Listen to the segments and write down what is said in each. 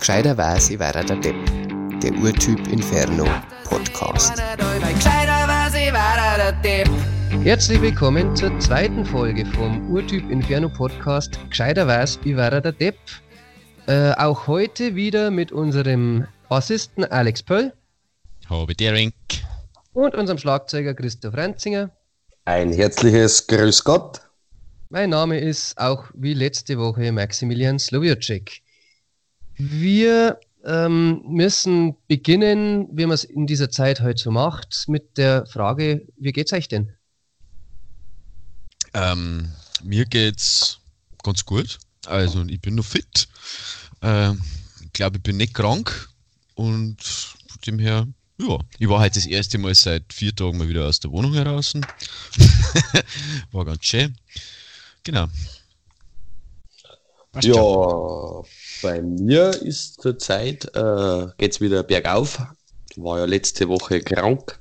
Gescheiterweise wäre der Depp. Der Urtyp Inferno Podcast. Herzlich willkommen zur zweiten Folge vom Urtyp Inferno Podcast. Gescheiterweise wäre der Depp. Äh, auch heute wieder mit unserem Bassisten Alex Pöll. Habe Dering. Und unserem Schlagzeuger Christoph Renzinger. Ein herzliches Grüß Gott. Mein Name ist auch wie letzte Woche Maximilian Slowiacek. Wir ähm, müssen beginnen, wie man es in dieser Zeit heute so macht, mit der Frage, wie geht's euch denn? Ähm, mir geht's ganz gut. Also ich bin noch fit. Ähm, ich glaube, ich bin nicht krank und von dem her, ja, ich war halt das erste Mal seit vier Tagen mal wieder aus der Wohnung heraus. war ganz schön. Genau. Passt ja, schon. bei mir ist zurzeit äh, geht es wieder bergauf. War ja letzte Woche krank.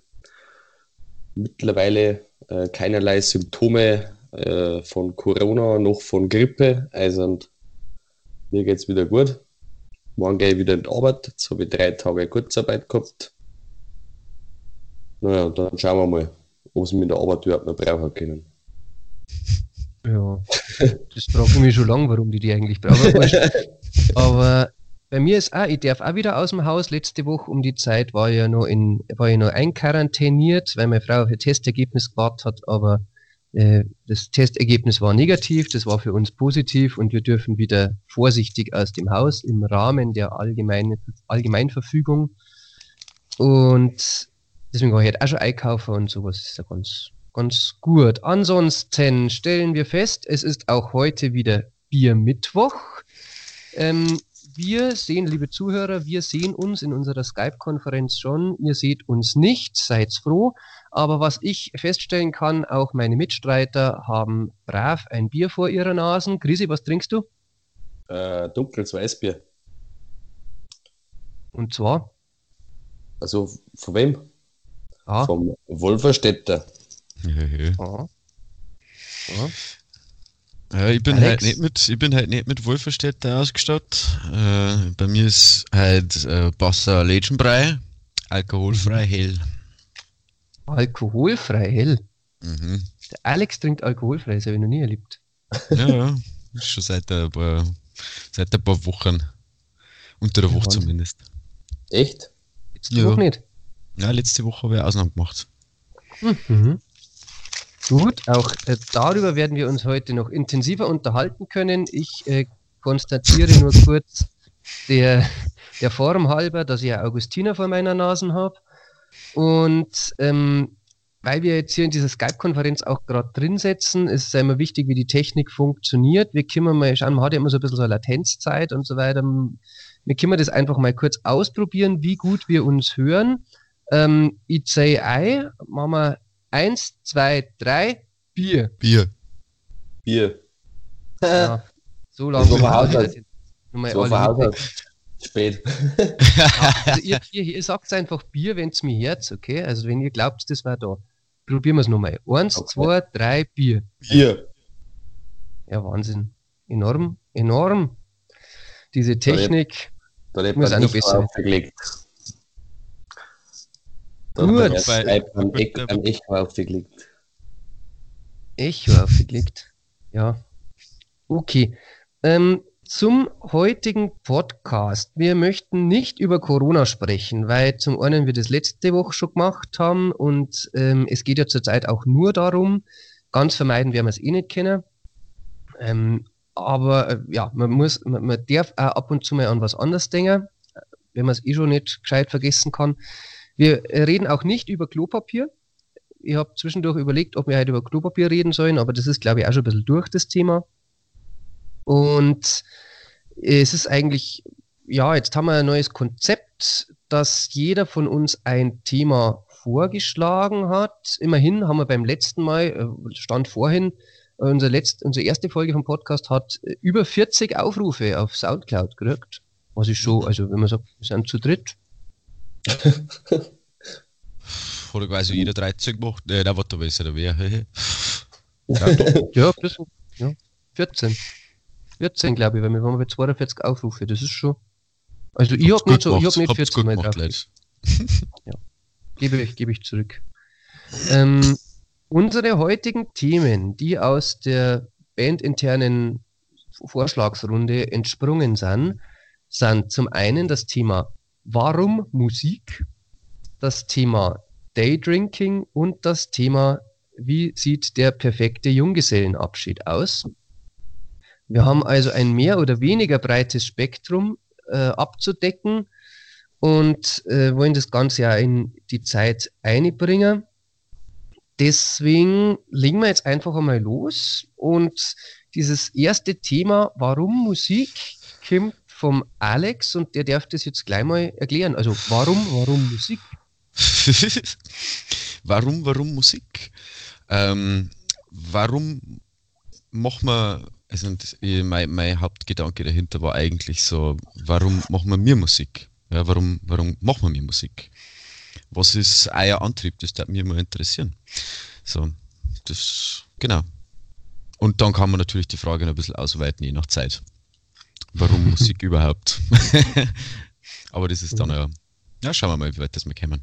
Mittlerweile äh, keinerlei Symptome äh, von Corona noch von Grippe. Also mir geht es wieder gut. Morgen gehe ich wieder in die Arbeit. Jetzt habe ich drei Tage Kurzarbeit gehabt. Naja, dann schauen wir mal, ob sie mit der Arbeit überhaupt noch brauchen können. Ja, das frage ich mich schon lange, warum die die eigentlich brauchen. Aber bei mir ist auch, ich darf auch wieder aus dem Haus. Letzte Woche um die Zeit war ich ja noch, in, war ich noch einquarantäniert, weil meine Frau auf ihr Testergebnis gewartet hat, aber äh, das Testergebnis war negativ, das war für uns positiv und wir dürfen wieder vorsichtig aus dem Haus im Rahmen der allgemeinen Allgemeinverfügung. Und deswegen war ich halt auch schon einkaufen und sowas ist ja ganz Ganz gut. Ansonsten stellen wir fest, es ist auch heute wieder Biermittwoch. Ähm, wir sehen, liebe Zuhörer, wir sehen uns in unserer Skype-Konferenz schon. Ihr seht uns nicht, seid froh. Aber was ich feststellen kann, auch meine Mitstreiter haben brav ein Bier vor ihrer Nase. Grisi, was trinkst du? Äh, dunkles Weißbier. Und zwar? Also, von wem? Ah. Vom Wolferstädter. Ja. Ja. Ja, ich bin Alex. halt nicht mit, ich bin halt nicht mit Wolferstädter ausgestattet. Äh, bei mir ist halt äh, Wasser Legenbrei, alkoholfrei hell. Alkoholfrei hell? Mhm. Der Alex trinkt alkoholfrei, das habe ich noch nie erlebt. Ja, schon seit ein paar, seit ein paar Wochen. Unter der Woche Wahnsinn. zumindest. Echt? Letzte ja. Woche nicht? Ja, letzte Woche habe ich Ausnahme gemacht. Mhm. Gut, auch äh, darüber werden wir uns heute noch intensiver unterhalten können. Ich äh, konstatiere nur kurz der, der Form halber, dass ich Augustiner vor meiner Nase habe. Und ähm, weil wir jetzt hier in dieser Skype-Konferenz auch gerade drin setzen, ist es immer wichtig, wie die Technik funktioniert. Wir können mal schauen, man hat ja immer so ein bisschen so eine Latenzzeit und so weiter. Wir können das einfach mal kurz ausprobieren, wie gut wir uns hören. Ähm, ICI machen wir Eins, zwei, drei, Bier. Bier. Bier. Ja, so lange. So verhaut So verhaut Spät. also ihr, ihr, ihr sagt einfach Bier, wenn es mir hört, okay? Also wenn ihr glaubt, das war da. Probieren wir es nochmal. Eins, okay. zwei, drei, Bier. Bier. Ja, Wahnsinn. Enorm, enorm. Diese Technik da, da muss auch noch besser. Aufgelegt. Gut. Am, Echo, am Echo aufgelegt. Echo aufgelegt. Ja. Okay. Ähm, zum heutigen Podcast. Wir möchten nicht über Corona sprechen, weil zum einen wir das letzte Woche schon gemacht haben und ähm, es geht ja zurzeit auch nur darum, ganz vermeiden werden wir es eh nicht kennen. Ähm, aber äh, ja, man muss, man, man darf auch ab und zu mal an was anderes denken, wenn man es eh schon nicht gescheit vergessen kann. Wir reden auch nicht über Klopapier. Ich habe zwischendurch überlegt, ob wir heute über Klopapier reden sollen, aber das ist, glaube ich, auch schon ein bisschen durch das Thema. Und es ist eigentlich, ja, jetzt haben wir ein neues Konzept, dass jeder von uns ein Thema vorgeschlagen hat. Immerhin haben wir beim letzten Mal, äh, stand vorhin, unsere, letzte, unsere erste Folge vom Podcast hat äh, über 40 Aufrufe auf Soundcloud gekriegt. Was ist schon, also wenn man sagt, wir sind zu dritt, Oder quasi jeder 13 gemacht. Äh, da war da besser, da wäre. ja, bisschen, ja, 14. 14, glaube ich, weil wir waren bei 42 Aufrufe. Das ist schon. Also ich habe nicht, so, ich hab nicht habt's 14 Mal drauf. Leute. Gebe ich, gebe ich zurück. Ähm, unsere heutigen Themen, die aus der bandinternen Vorschlagsrunde entsprungen sind, sind zum einen das Thema Warum Musik, das Thema Daydrinking und das Thema Wie sieht der perfekte Junggesellenabschied aus? Wir haben also ein mehr oder weniger breites Spektrum äh, abzudecken und äh, wollen das Ganze ja in die Zeit einbringen. Deswegen legen wir jetzt einfach einmal los und dieses erste Thema, warum Musik, kommt vom Alex und der darf das jetzt gleich mal erklären. Also warum, warum Musik? warum, warum Musik? Ähm, warum machen wir, also mein, mein Hauptgedanke dahinter war eigentlich so, warum machen wir mir Musik? Ja, warum, warum machen wir mir Musik? Was ist euer Antrieb? Das würde mich mal interessieren. So, das, genau. Und dann kann man natürlich die Frage noch ein bisschen ausweiten, je nach Zeit. Warum Musik überhaupt? Aber das ist dann ja, ja, schauen wir mal, wie weit das wir kommen.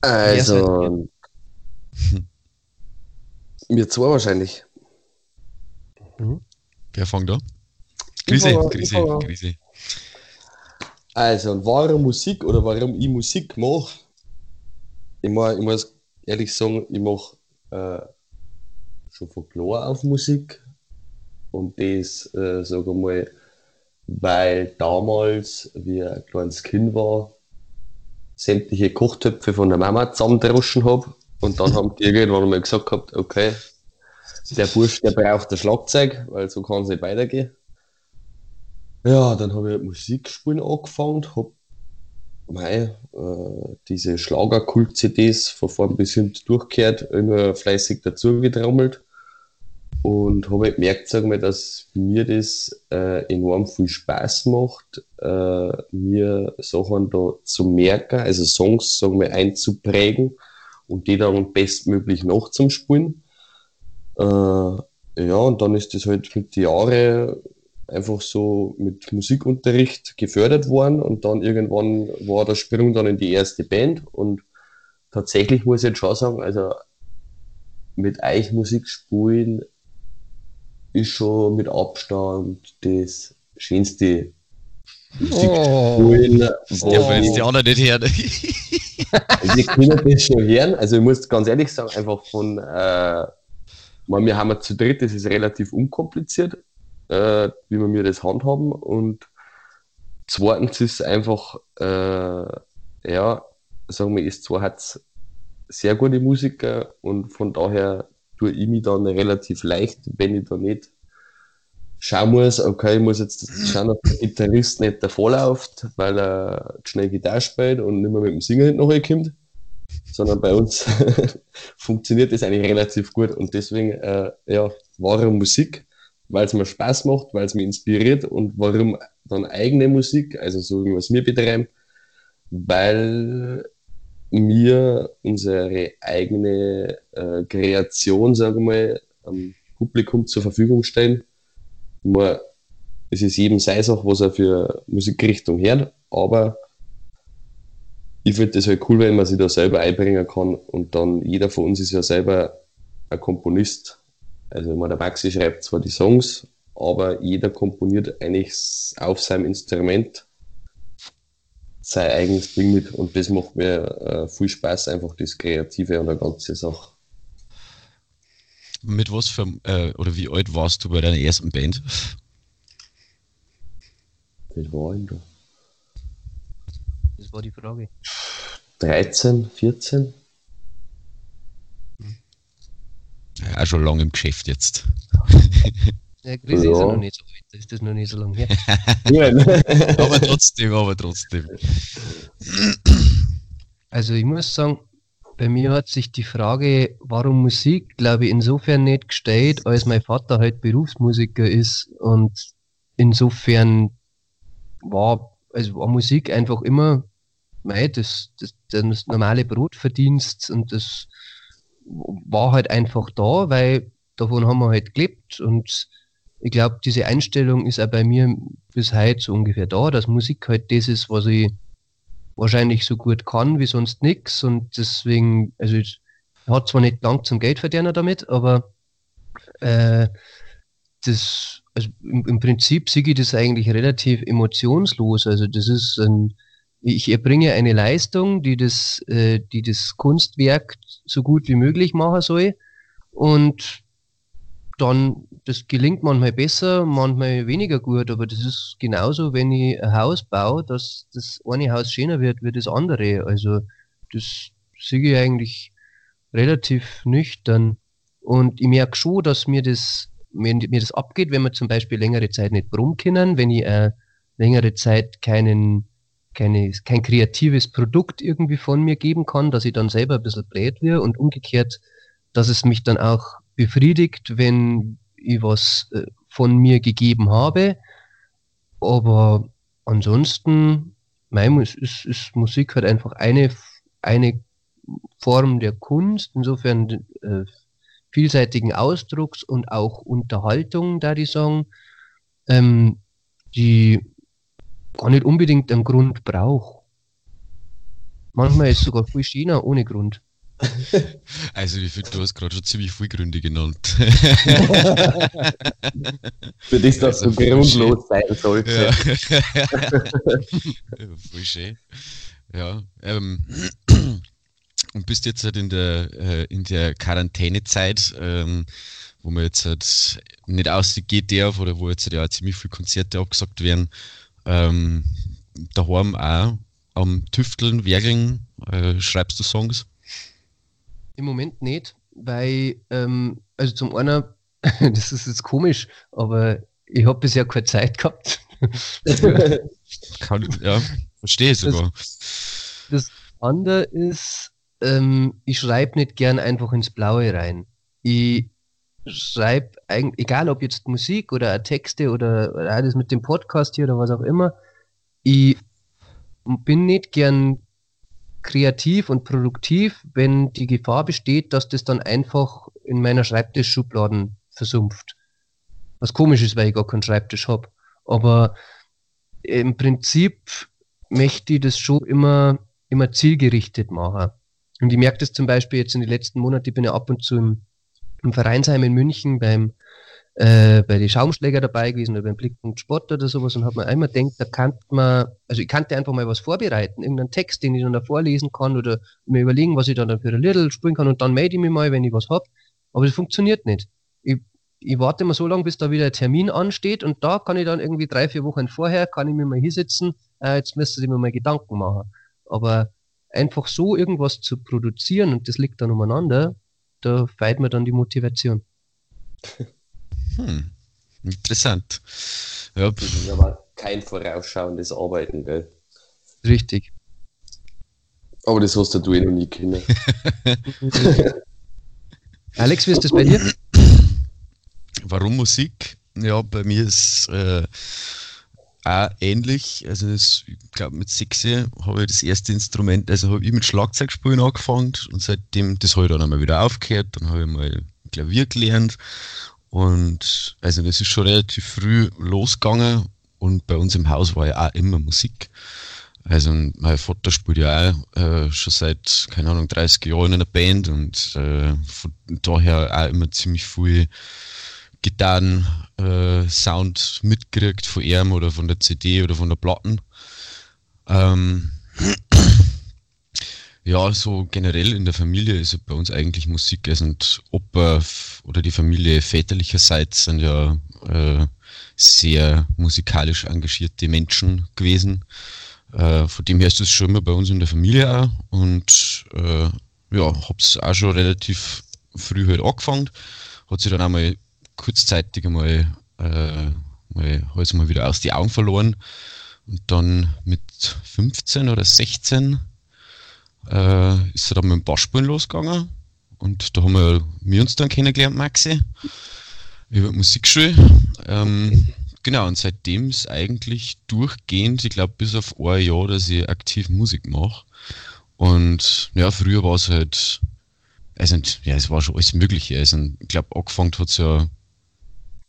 Also, mir zwei wahrscheinlich. Mhm. Wer fängt da? Krise, Krise. Krise. Also, und warum Musik oder warum ich Musik mache? Ich, mach, ich muss ehrlich sagen, ich mache äh, schon von klar auf Musik. Und das, äh, sage ich mal, weil damals, wie ein kleines Kind war, sämtliche Kochtöpfe von der Mama zusammendroschen habe. Und dann haben die irgendwann mal gesagt gehabt, okay, der Bursch, der braucht ein Schlagzeug, weil so kann es nicht weitergehen. Ja, dann habe ich halt Musik spielen angefangen, habe äh, diese Schlagerkult-CDs von vorn bis hinten durchgehört, immer fleißig dazu getrommelt und habe halt gemerkt, sag mal, dass mir das äh, enorm viel Spaß macht, äh, mir Sachen da zu merken, also Songs, sagen wir, einzuprägen und die dann bestmöglich nachzuspielen. Äh, ja, und dann ist das halt mit den Jahren einfach so mit Musikunterricht gefördert worden und dann irgendwann war der Sprung dann in die erste Band und tatsächlich muss ich jetzt schon sagen, also mit euch Musik spielen ist schon mit Abstand das schönste Oh. Ja, weil jetzt die anderen nicht hören. wir können das schon hören. Also ich muss ganz ehrlich sagen, einfach von, äh, man, wir haben ja zu dritt, das ist relativ unkompliziert, äh, wie wir mir das handhaben. Und zweitens ist einfach, äh, ja, sagen wir, ist zwar hat's sehr gute Musiker und von daher tue ich mich dann relativ leicht, wenn ich da nicht schauen muss, okay, ich muss jetzt schauen, dass der Gitarrist nicht davonläuft, weil er schnell Gitarre spielt und nicht mehr mit dem Singen nicht nachkommt, sondern bei uns funktioniert das eigentlich relativ gut und deswegen, äh, ja, wahre Musik, weil es mir Spaß macht, weil es mich inspiriert und warum dann eigene Musik, also so wie wir mir betreiben, weil mir unsere eigene äh, Kreation, sagen wir mal, am Publikum zur Verfügung stellen. Man, es ist jedem sei auch, was er für Musikrichtung hört, aber ich finde das halt cool, wenn man sich da selber einbringen kann und dann jeder von uns ist ja selber ein Komponist. Also meine, der Maxi schreibt zwar die Songs, aber jeder komponiert eigentlich auf seinem Instrument sein eigenes Ding mit und das macht mir äh, viel Spaß, einfach das Kreative an der ganzen Sache. Mit was für, äh, oder wie alt warst du bei deiner ersten Band? Das war ich da. Das war die Frage. 13, 14? Ja, schon lange im Geschäft jetzt. Ja, Chris ist ja Ja. noch nicht so alt, da ist das noch nicht so lange her. Ja, Aber trotzdem, aber trotzdem. Also ich muss sagen, bei mir hat sich die Frage, warum Musik, glaube ich, insofern nicht gestellt, als mein Vater halt Berufsmusiker ist und insofern war, also war Musik einfach immer, mei, das, das, das normale Brotverdienst und das war halt einfach da, weil davon haben wir halt gelebt und ich glaube, diese Einstellung ist auch bei mir bis heute so ungefähr da, dass Musik halt das ist, was ich wahrscheinlich so gut kann wie sonst nichts und deswegen, also ich hat zwar nicht lang zum Geldverdienen damit, aber äh, das, also im, im Prinzip sehe ich das eigentlich relativ emotionslos. Also das ist ein, ich erbringe eine Leistung, die das, äh, die das Kunstwerk so gut wie möglich machen soll. Und dann, das gelingt manchmal besser, manchmal weniger gut, aber das ist genauso, wenn ich ein Haus baue, dass das eine Haus schöner wird wie das andere. Also das sehe ich eigentlich relativ nüchtern. Und ich merke schon, dass mir das, mir, mir das abgeht, wenn wir zum Beispiel längere Zeit nicht brummen können, wenn ich äh, längere Zeit keinen keine, kein kreatives Produkt irgendwie von mir geben kann, dass ich dann selber ein bisschen blöd wird und umgekehrt, dass es mich dann auch befriedigt, wenn ich was äh, von mir gegeben habe. Aber ansonsten, mein, ist, ist, ist Musik halt einfach eine, eine Form der Kunst, insofern äh, vielseitigen Ausdrucks und auch Unterhaltung, da die sagen, ähm, die gar nicht unbedingt einen Grund braucht. Manchmal ist sogar viel schöner ohne Grund. Also ich finde, du hast gerade schon ziemlich viele Gründe genannt. Für das das also so grundlos sein sollte. Ja. voll schön. Ja, ähm, und bist jetzt halt in der, äh, in der Quarantänezeit, ähm, wo man jetzt halt nicht ausgeht darf oder wo jetzt halt ja ziemlich viele Konzerte abgesagt werden, ähm, daheim auch am Tüfteln, Werkeln, äh, schreibst du Songs? Im Moment nicht, weil, ähm, also zum einen, das ist jetzt komisch, aber ich habe bisher keine Zeit gehabt. Kann, ja, verstehe ich sogar. Das, das andere ist, ähm, ich schreibe nicht gern einfach ins Blaue rein. Ich schreibe, egal ob jetzt Musik oder Texte oder, oder alles mit dem Podcast hier oder was auch immer, ich bin nicht gern kreativ und produktiv, wenn die Gefahr besteht, dass das dann einfach in meiner Schreibtischschubladen versumpft. Was komisch ist, weil ich gar keinen Schreibtisch habe. Aber im Prinzip möchte ich das schon immer, immer zielgerichtet machen. Und ich merke das zum Beispiel jetzt in den letzten Monaten, ich bin ja ab und zu im, im Vereinsheim in München beim, äh, bei den Schaumschläger dabei gewesen oder beim Blickpunkt Sport oder sowas und habe mir einmal gedacht, da kann man, also ich kannte einfach mal was vorbereiten, irgendeinen Text, den ich dann da vorlesen kann oder mir überlegen, was ich dann für ein Little spielen kann und dann melde ich mich mal, wenn ich was hab. Aber das funktioniert nicht. Ich, ich warte immer so lange, bis da wieder ein Termin ansteht und da kann ich dann irgendwie drei, vier Wochen vorher, kann ich mir mal hier sitzen, äh, jetzt müsste ich mir mal Gedanken machen. Aber einfach so irgendwas zu produzieren und das liegt dann umeinander, da feilt mir dann die Motivation. Hm, interessant. Ja. Das ist aber kein vorausschauendes Arbeiten, gell? Richtig. Aber das hast du eh noch nie kennen. Alex, wie ist das bei dir? Warum Musik? Ja, bei mir ist äh, auch ähnlich. Also das, ich glaube mit sechs habe ich das erste Instrument, also habe ich mit Schlagzeugspielen angefangen und seitdem, das habe ich dann einmal wieder aufgehört, dann habe ich mal Klavier gelernt und also das ist schon relativ früh losgegangen und bei uns im Haus war ja auch immer Musik. Also mein Vater spielt ja auch äh, schon seit, keine Ahnung, 30 Jahren in einer Band und äh, von daher auch immer ziemlich viel Gitarren, äh, mitgekriegt von ihm oder von der CD oder von der Platten. Ähm, ja, so generell in der Familie ist bei uns eigentlich Musik. Also und Opa oder die Familie väterlicherseits sind ja äh, sehr musikalisch engagierte Menschen gewesen. Äh, von dem her ist das schon immer bei uns in der Familie auch. Und äh, ja, hab's auch schon relativ früh halt angefangen. Hat sich dann einmal kurzzeitig einmal, äh, mal, mal wieder aus die Augen verloren. Und dann mit 15 oder 16 äh, ist er dann mit dem Bassspielen losgegangen. Und da haben wir, wir uns dann kennengelernt, Maxi, über die Musikschule. Ähm, genau, und seitdem ist eigentlich durchgehend, ich glaube bis auf ein Jahr, dass ich aktiv Musik mache. Und ja, früher war es halt, also ja, es war schon alles Mögliche. Also ich glaube, angefangen hat es ja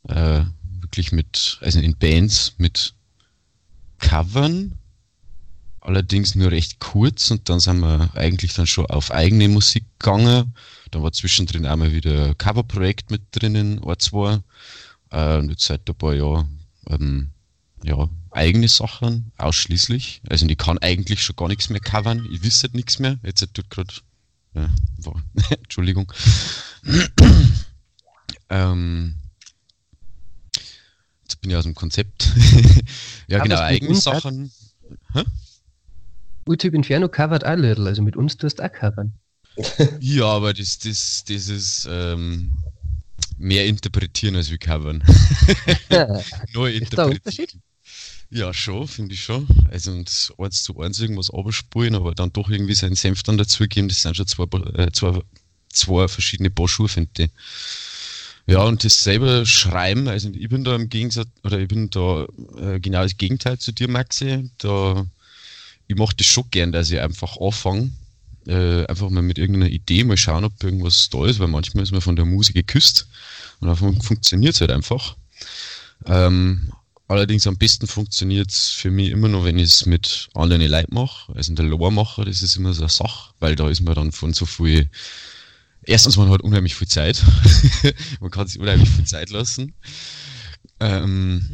äh, wirklich mit, also in Bands mit Covern, allerdings nur recht kurz und dann sind wir eigentlich dann schon auf eigene Musik gegangen. Da war zwischendrin einmal wieder ein Coverprojekt mit drinnen, ein, zwei. Äh, und jetzt seit ein paar Jahren ähm, ja, eigene Sachen ausschließlich. Also ich kann eigentlich schon gar nichts mehr covern. Ich wüsste halt nichts mehr. Jetzt tut gerade. Ja, Entschuldigung. ähm, jetzt bin ich aus dem Konzept. ja, Aber genau, eigene Sachen. Hä? U-Typ Inferno covert auch Little, also mit uns tust du auch covern. Ja, aber das, das, das ist ähm, mehr interpretieren als wie covern. Neu interpretieren. Ja, schon, finde ich schon. Also und eins zu eins irgendwas abspulen, aber dann doch irgendwie seinen Senf dann dazugeben, das sind schon zwei, äh, zwei, zwei verschiedene Paar Schuhe, finde ich. Ja, und das selber schreiben, also ich bin da im Gegensatz, oder ich bin da äh, genau das Gegenteil zu dir, Maxi. Da, ich mache das schon gern, dass ich einfach anfange, äh, einfach mal mit irgendeiner Idee mal schauen, ob irgendwas da ist, weil manchmal ist man von der Musik geküsst und fun funktioniert es halt einfach. Ähm, allerdings am besten funktioniert es für mich immer noch, wenn ich es mit anderen Leuten mache, also in der Lore mache, das ist immer so eine Sache, weil da ist man dann von so viel, erstens man hat unheimlich viel Zeit, man kann sich unheimlich viel Zeit lassen. Ähm,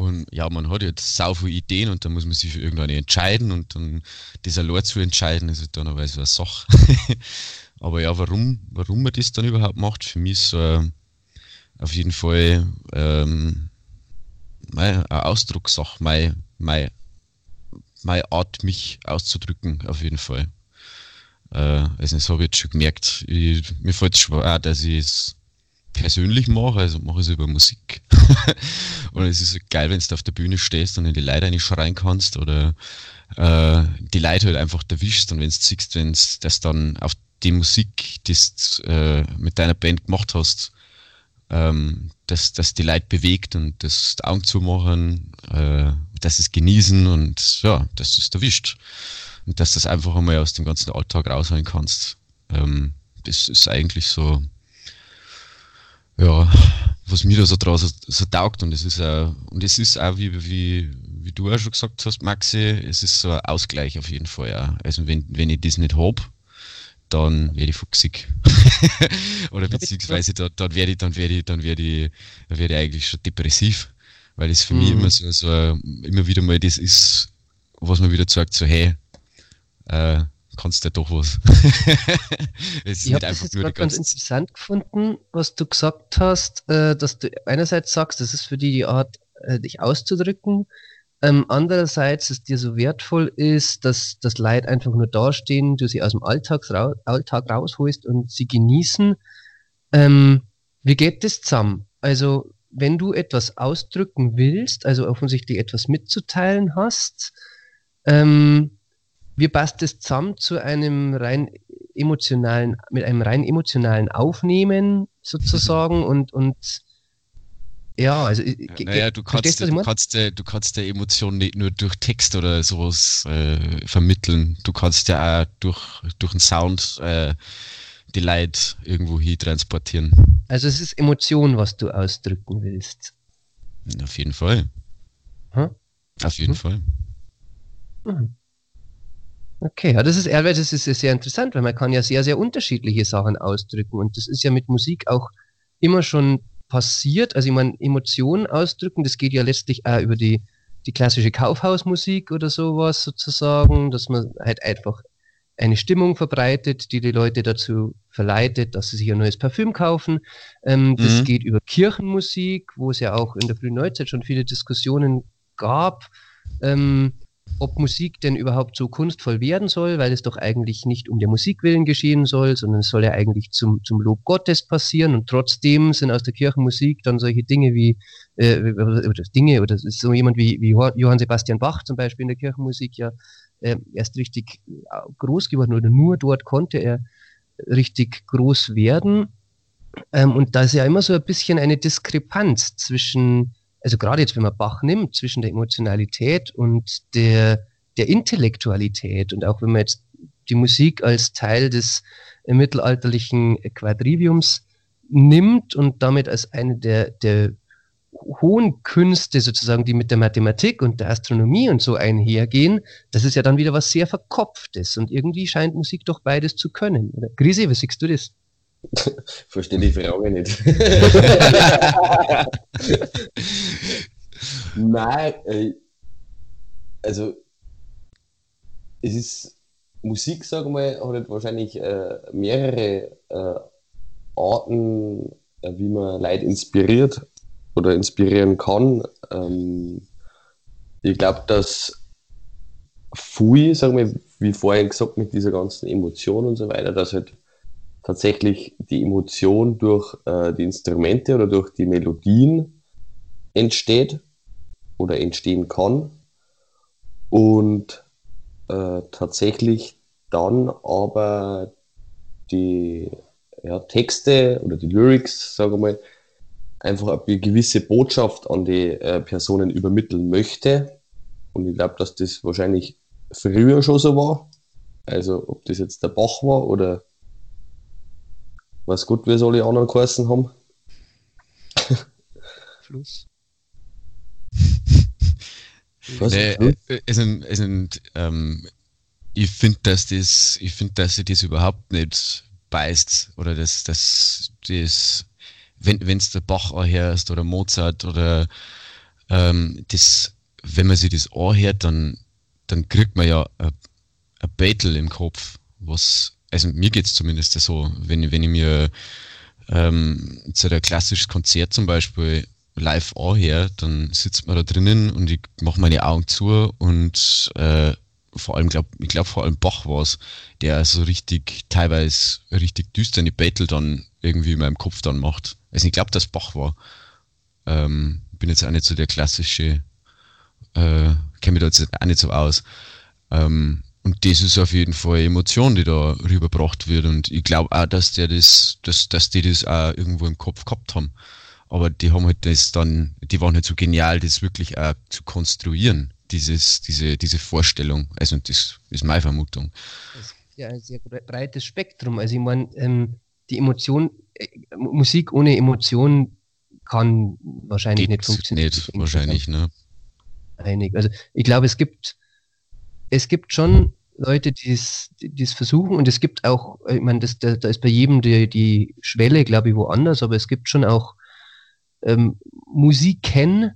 und ja, man hat jetzt sau viele Ideen und dann muss man sich für irgendeine entscheiden und dann das allein zu entscheiden, ist halt dann aber so eine Sache. aber ja, warum, warum man das dann überhaupt macht, für mich ist äh, auf jeden Fall ähm, meine, eine Ausdruckssache, meine, meine, meine Art, mich auszudrücken, auf jeden Fall. Äh, also das habe ich jetzt schon gemerkt. Ich, mir fällt es schwer, dass ich es persönlich mache, also mache ich es über Musik. und es ist geil, wenn du auf der Bühne stehst und in die Leute schreien kannst oder äh, die Leute halt einfach erwischst und wenn du siehst, wenn das dann auf die Musik, die du äh, mit deiner Band gemacht hast, ähm, dass, dass die Leute bewegt und das die Augen zumachen, äh, dass es genießen und ja, dass du es erwischt. Und dass du das einfach einmal aus dem ganzen Alltag rausholen kannst. Ähm, das ist eigentlich so, ja, was mir da so draus so, so taugt und es ist auch, und es ist auch, wie, wie, wie du auch schon gesagt hast, Maxi, es ist so ein Ausgleich auf jeden Fall, ja. Also wenn, wenn ich das nicht hab, dann werde ich fuchsig. Oder beziehungsweise da, dann werde ich, dann werde ich, dann werde ich, dann werde ich eigentlich schon depressiv. Weil es für mhm. mich immer so, so, immer wieder mal das ist, was man wieder sagt, so, hey, äh, kannst du doch was. es ich habe das jetzt ganz interessant gefunden, was du gesagt hast, äh, dass du einerseits sagst, das ist für die die Art, äh, dich auszudrücken, ähm, andererseits es dir so wertvoll ist, dass das Leid einfach nur dastehen, du sie aus dem Alltag, Alltag rausholst und sie genießen. Ähm, wie geht das zusammen? Also, wenn du etwas ausdrücken willst, also offensichtlich etwas mitzuteilen hast, ähm, wie passt das zusammen zu einem rein emotionalen, mit einem rein emotionalen Aufnehmen sozusagen und, und ja, also naja, du kannst, du, du, kannst, du kannst der Emotion nicht nur durch Text oder sowas äh, vermitteln. Du kannst ja auch durch, durch den Sound äh, die Leute irgendwo hin transportieren. Also es ist Emotion, was du ausdrücken willst. Auf jeden Fall. Hm? Auf jeden hm? Fall. Hm. Okay, ja, das ist, das ist sehr interessant, weil man kann ja sehr, sehr unterschiedliche Sachen ausdrücken und das ist ja mit Musik auch immer schon passiert. Also ich meine, Emotionen ausdrücken, das geht ja letztlich auch über die, die klassische Kaufhausmusik oder sowas sozusagen, dass man halt einfach eine Stimmung verbreitet, die die Leute dazu verleitet, dass sie sich ein neues Parfüm kaufen. Ähm, das mhm. geht über Kirchenmusik, wo es ja auch in der frühen Neuzeit schon viele Diskussionen gab. Ähm, ob Musik denn überhaupt so kunstvoll werden soll, weil es doch eigentlich nicht um der Musik willen geschehen soll, sondern es soll ja eigentlich zum, zum Lob Gottes passieren und trotzdem sind aus der Kirchenmusik dann solche Dinge wie, äh, oder Dinge, oder so jemand wie, wie Johann Sebastian Bach zum Beispiel in der Kirchenmusik ja äh, erst richtig groß geworden oder nur dort konnte er richtig groß werden. Ähm, und da ist ja immer so ein bisschen eine Diskrepanz zwischen also gerade jetzt, wenn man Bach nimmt, zwischen der Emotionalität und der, der Intellektualität und auch wenn man jetzt die Musik als Teil des äh, mittelalterlichen Quadriviums nimmt und damit als eine der, der hohen Künste sozusagen, die mit der Mathematik und der Astronomie und so einhergehen, das ist ja dann wieder was sehr Verkopftes. Und irgendwie scheint Musik doch beides zu können. Oder? Grisi, wie siehst du das? Verstehe die Frage nicht. Nein, äh, also es ist Musik, sagen wir mal, hat wahrscheinlich äh, mehrere äh, Arten, äh, wie man Leute inspiriert oder inspirieren kann. Ähm, ich glaube, dass viel, sagen wir, wie vorhin gesagt, mit dieser ganzen Emotion und so weiter, dass halt tatsächlich die Emotion durch äh, die Instrumente oder durch die Melodien entsteht oder entstehen kann. Und äh, tatsächlich dann aber die ja, Texte oder die Lyrics, sagen wir mal, einfach eine gewisse Botschaft an die äh, Personen übermitteln möchte. Und ich glaube, dass das wahrscheinlich früher schon so war. Also ob das jetzt der Bach war oder was gut, wie es alle anderen geheißen haben. Fluss. Was? Nee, es sind, es sind, ähm, ich finde, dass das, ich finde, dass sie das überhaupt nicht beißt oder das, das, das, wenn es der Bach anhörst oder Mozart oder ähm, das, wenn man sich das anhört, dann, dann kriegt man ja ein Battle im Kopf, was, also mir geht es zumindest so, wenn, wenn ich mir ähm, zu der klassisches Konzert zum Beispiel live anhöre, dann sitzt man da drinnen und ich mache meine Augen zu und äh, vor allem, glaub, ich glaube vor allem Bach war es, der so richtig, teilweise richtig düsterne Battle dann irgendwie in meinem Kopf dann macht. Also ich glaube, dass Bach war. Ähm, bin jetzt auch nicht so der klassische, äh, kenne mich da jetzt auch nicht so aus. Ähm, und das ist auf jeden Fall eine Emotion, die da rübergebracht wird. Und ich glaube auch, dass der das, dass, dass die das auch irgendwo im Kopf gehabt haben. Aber die haben halt das dann, die waren halt so genial, das wirklich auch zu konstruieren dieses, diese, diese Vorstellung. Also das ist meine Vermutung. Das ist ja ein sehr breites Spektrum. Also ich meine, ähm, die Emotion, äh, Musik ohne Emotion kann wahrscheinlich Geht nicht funktionieren. Nicht, wahrscheinlich, ne? Einig. Also ich glaube, es gibt, es gibt schon Leute, die es versuchen und es gibt auch, ich meine, das, da, da ist bei jedem die, die Schwelle, glaube ich, woanders, aber es gibt schon auch ähm, Musiken,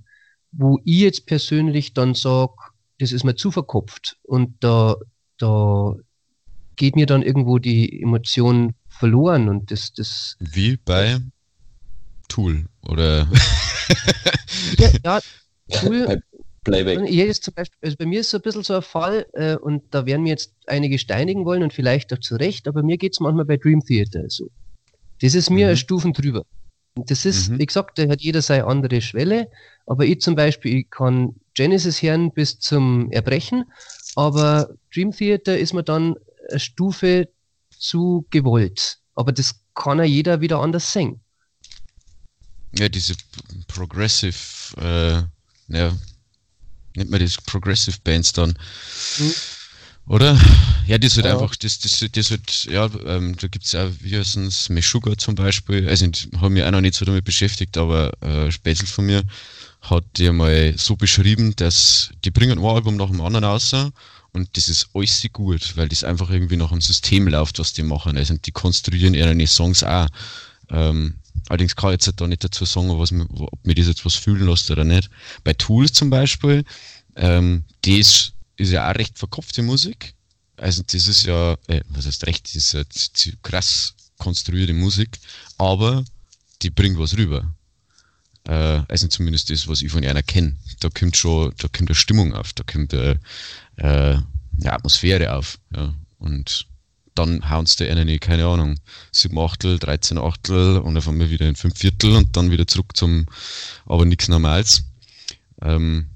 wo ich jetzt persönlich dann sage, das ist mir zu verkopft und da, da geht mir dann irgendwo die Emotion verloren und das, das. Wie bei Tool oder? ja, ja, Tool. Playback. Hier ist zum Beispiel, also bei mir ist so ein bisschen so ein Fall, äh, und da werden mir jetzt einige steinigen wollen und vielleicht auch zu Recht, aber mir geht es manchmal bei Dream Theater so. Das ist mir mhm. Stufen drüber. Das ist, mhm. wie gesagt, da hat jeder seine andere Schwelle. Aber ich zum Beispiel, ich kann Genesis hören bis zum Erbrechen, aber Dream Theater ist mir dann eine Stufe zu gewollt. Aber das kann ja jeder wieder anders singen. Ja, diese Progressive, äh, ja, nennt man das Progressive Bands dann. Mhm. Oder? Ja, das wird ja. einfach, das, das, das wird, ja, ähm, da gibt es ja, wie heißt es, Meshuga zum Beispiel, also haben mich auch noch nicht so damit beschäftigt, aber äh, Spätzl von mir hat die mal so beschrieben, dass die bringen ein Album nach dem anderen raus und das ist alles gut, weil das einfach irgendwie nach einem System läuft, was die machen. Also die konstruieren ihre Songs auch. Ähm, allerdings kann ich jetzt da nicht dazu sagen, was, ob mir das jetzt was fühlen lässt oder nicht. Bei Tools zum Beispiel, ähm, das ist ja auch recht verkopfte Musik. Also das ist ja, äh, was heißt recht, das ist ja krass konstruierte Musik, aber die bringt was rüber. Äh, also zumindest das, was ich von einer kenne. Da kommt schon, da kommt eine Stimmung auf, da kommt eine, äh, eine Atmosphäre auf. Ja. Und dann hauen sie eine, keine Ahnung, sieben Achtel, 13 Achtel und auf einmal wieder in fünf Viertel und dann wieder zurück zum, aber nichts Normals. Ähm,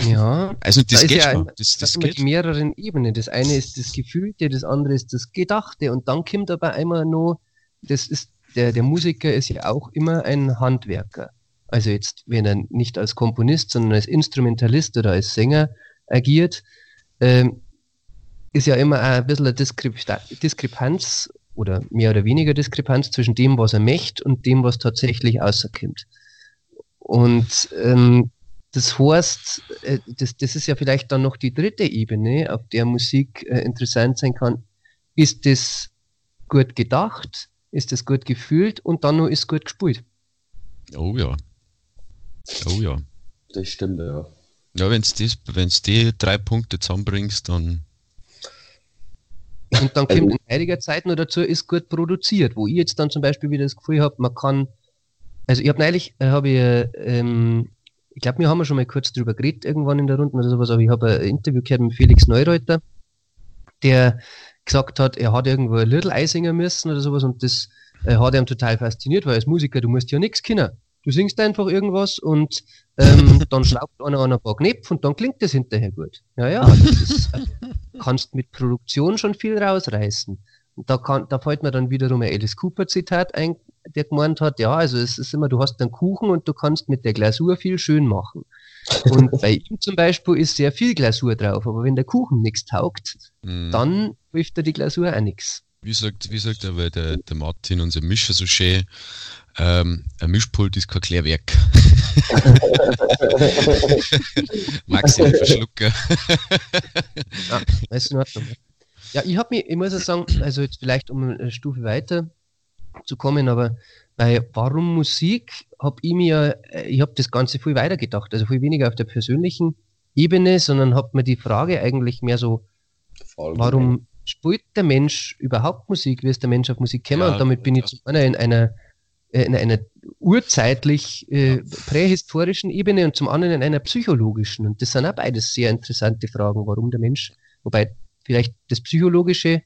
ja, also das da geht ja ein, das, das geht. mit mehreren Ebenen. Das eine ist das Gefühlte, das andere ist das Gedachte und dann kommt aber einmal noch, das ist, der, der Musiker ist ja auch immer ein Handwerker. Also jetzt, wenn er nicht als Komponist, sondern als Instrumentalist oder als Sänger agiert, ähm, ist ja immer ein bisschen eine Diskrepanz oder mehr oder weniger Diskrepanz zwischen dem, was er möchte und dem, was tatsächlich rauskommt. Und ähm, das heißt, äh, das, das ist ja vielleicht dann noch die dritte Ebene, auf der Musik äh, interessant sein kann. Ist das gut gedacht? Ist das gut gefühlt? Und dann noch ist gut gespielt? Oh ja. Oh ja. Das stimmt, ja. Ja, wenn du die drei Punkte zusammenbringst, dann. Und dann kommt in heiliger Zeit noch dazu, ist gut produziert, wo ich jetzt dann zum Beispiel wieder das Gefühl habe, man kann. Also ich habe neulich, äh, habe ich, ähm, ich glaube, wir haben schon mal kurz drüber geredet, irgendwann in der Runde oder sowas, aber ich habe ein Interview gehört mit Felix Neureuter, der gesagt hat, er hat irgendwo ein Little Eisinger müssen oder sowas und das äh, hat ihm total fasziniert, weil als Musiker, du musst ja nichts kennen. Du singst einfach irgendwas und ähm, dann schnaubt einer an ein paar Knöpfe und dann klingt das hinterher gut. Ja, ja, das ist, also, kannst mit Produktion schon viel rausreißen. Und da, kann, da fällt mir dann wiederum ein Alice Cooper Zitat ein, der gemeint hat, ja, also es ist immer, du hast einen Kuchen und du kannst mit der Glasur viel schön machen. Und bei ihm zum Beispiel ist sehr viel Glasur drauf, aber wenn der Kuchen nichts taugt, mm. dann hilft er die Glasur auch nichts. Wie sagt, wie sagt aber der, der Martin, unser Mischer, so schön, ähm, ein Mischpult ist kein Klärwerk. Maxi Verschlucker. ja, ist in Ordnung. Ja, ich habe mir, ich muss ja sagen, also jetzt vielleicht um eine Stufe weiter zu kommen, aber bei Warum Musik habe ich mir, ich habe das Ganze viel weiter gedacht, also viel weniger auf der persönlichen Ebene, sondern habe mir die Frage eigentlich mehr so, warum spielt der Mensch überhaupt Musik, wie ist der Mensch auf Musik gekommen? Ja, und damit bin ich zum einen in einer, äh, in einer urzeitlich äh, prähistorischen Ebene und zum anderen in einer psychologischen. Und das sind auch beides sehr interessante Fragen, warum der Mensch, wobei vielleicht das Psychologische,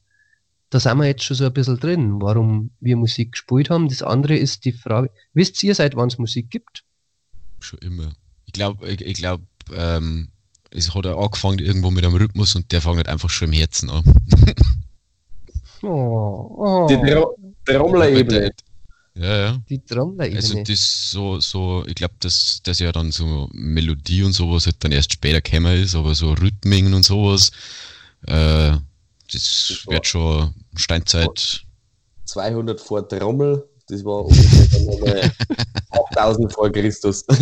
da sind wir jetzt schon so ein bisschen drin, warum wir Musik gespielt haben. Das andere ist die Frage, wisst ihr, seit wann es Musik gibt? Schon immer. Ich glaube, ich, ich glaube, ähm, es hat er angefangen irgendwo mit einem Rhythmus und der fängt halt einfach schon im Herzen an. oh, oh. Die Trommler-Ebene. Ja, ja. Die Trommler-Ebene. Also das so, so, ich glaube, dass das ja dann so Melodie und sowas halt dann erst später gekommen ist, aber so Rhythmingen und sowas, äh, das, das wird schon Steinzeit. 200 vor Trommel, das war ungefähr 8000 vor Christus.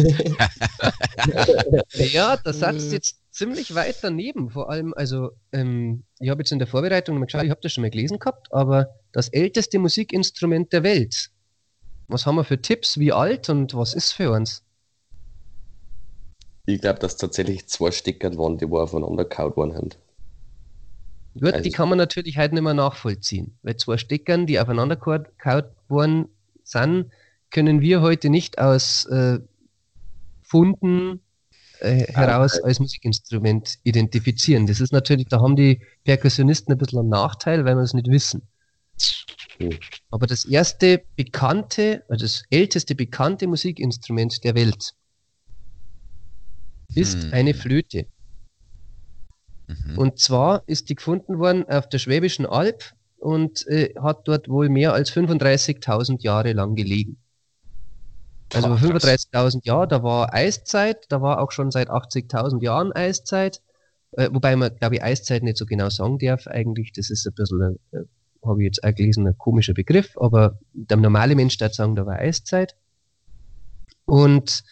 ja, da satzt jetzt ziemlich weit daneben. Vor allem, also, ähm, ich habe jetzt in der Vorbereitung mal geschaut, ich habe das schon mal gelesen gehabt, aber das älteste Musikinstrument der Welt. Was haben wir für Tipps? Wie alt und was ist für uns? Ich glaube, dass tatsächlich zwei Stecker waren, die wo aufeinander gehauen worden sind. Gut, also, die kann man natürlich heute nicht mehr nachvollziehen, weil zwei Steckern, die aufeinander gehauen worden sind, können wir heute nicht aus äh, Funden äh, heraus als Musikinstrument identifizieren. Das ist natürlich, da haben die Perkussionisten ein bisschen einen Nachteil, weil wir es nicht wissen. Hm. Aber das erste bekannte, also das älteste bekannte Musikinstrument der Welt ist hm. eine Flöte. Mhm. Und zwar ist die gefunden worden auf der Schwäbischen Alb und äh, hat dort wohl mehr als 35.000 Jahre lang gelegen. Also vor 35.000 Jahren, da war Eiszeit, da war auch schon seit 80.000 Jahren Eiszeit, äh, wobei man, glaube ich, Eiszeit nicht so genau sagen darf eigentlich, das ist ein bisschen, äh, habe ich jetzt auch gelesen, ein komischer Begriff, aber der normale Mensch darf sagen, da war Eiszeit. Und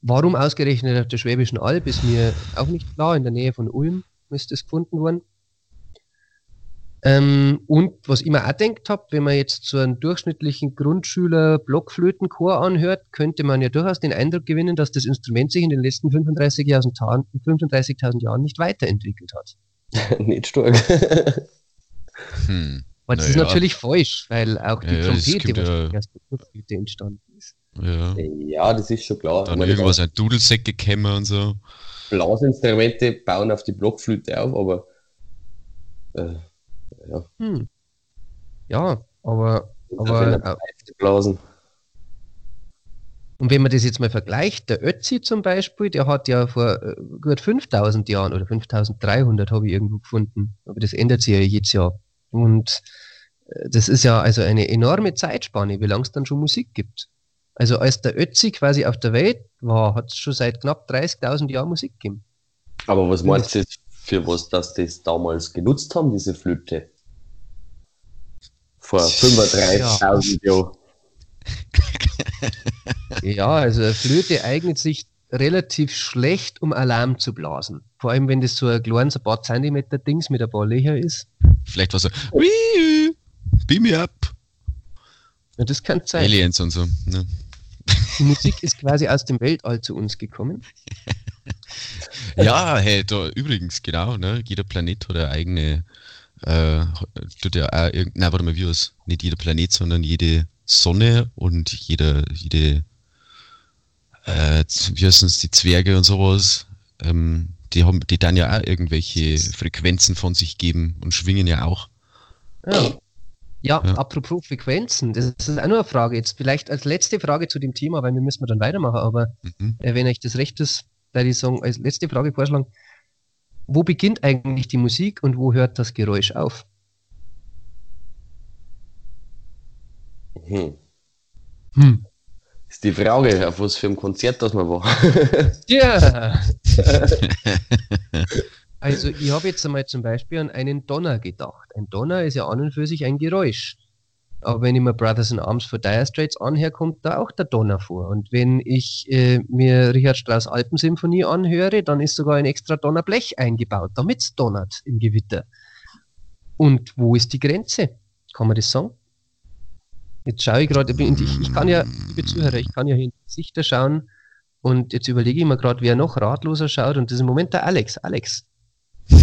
warum ausgerechnet auf der Schwäbischen Alb ist mir auch nicht klar, in der Nähe von Ulm müsste es gefunden worden. Ähm, und was ich mir auch gedacht habe, wenn man jetzt so einen durchschnittlichen Grundschüler Blockflötenchor anhört, könnte man ja durchaus den Eindruck gewinnen, dass das Instrument sich in den letzten 35.000 35 Jahren nicht weiterentwickelt hat. nicht stark. hm. Aber das naja. ist natürlich falsch, weil auch die ja, Trompete wahrscheinlich ja. erst mit Blockflöte entstanden ist. Ja. ja, das ist schon klar. Dann irgendwas ein Dudelsäcke gekommen und so. Blasinstrumente bauen auf die Blockflöte auf, aber äh, ja. Hm. Ja, aber. aber Blasen. Und wenn man das jetzt mal vergleicht, der Ötzi zum Beispiel, der hat ja vor äh, gut 5000 Jahren oder 5300 habe ich irgendwo gefunden, aber das ändert sich ja jedes Jahr. Und äh, das ist ja also eine enorme Zeitspanne, wie lange es dann schon Musik gibt. Also als der Ötzi quasi auf der Welt war, hat es schon seit knapp 30.000 Jahren Musik gegeben. Aber was meinst du für was, dass das damals genutzt haben, diese Flöte? Vor 35.000 ja. Jahren. Ja, also eine Flöte eignet sich relativ schlecht, um Alarm zu blasen. Vor allem, wenn das so ein kleines, ein paar Zentimeter Dings mit ein paar Löcher ist. Vielleicht was so, Wii, beam me up. Ja, das kann sein. Aliens und so. Ne? Die Musik ist quasi aus dem Weltall zu uns gekommen. Ja, hey, da übrigens, genau, ne? Jeder Planet hat eine eigene, äh, tut ja auch nein, warte mal, wie was? Nicht jeder Planet, sondern jede Sonne und jeder, jede, äh, wie heißen es, die Zwerge und sowas, ähm, die haben, die dann ja auch irgendwelche Frequenzen von sich geben und schwingen ja auch. Ja. Ja, Ja. apropos Frequenzen, das ist auch nur eine Frage. Jetzt vielleicht als letzte Frage zu dem Thema, weil wir müssen dann weitermachen, aber Mhm. äh, wenn euch das recht ist, da ich sagen, als letzte Frage vorschlagen, wo beginnt eigentlich die Musik und wo hört das Geräusch auf? Hm. Hm. Ist die Frage, auf was für ein Konzert das man war. Ja. also ich habe jetzt einmal zum Beispiel an einen Donner gedacht. Ein Donner ist ja an und für sich ein Geräusch. Aber wenn ich mir Brothers in Arms for Dire Straits anhöre, kommt da auch der Donner vor. Und wenn ich äh, mir Richard Strauss Alpensymphonie anhöre, dann ist sogar ein extra Donnerblech eingebaut, damit es donnert im Gewitter. Und wo ist die Grenze? Kann man das sagen? Jetzt schaue ich gerade, ich, ich kann ja, liebe Zuhörer, ich kann ja hier in die Gesichter schauen und jetzt überlege ich mir gerade, wer noch ratloser schaut und das ist im Moment der Alex. Alex.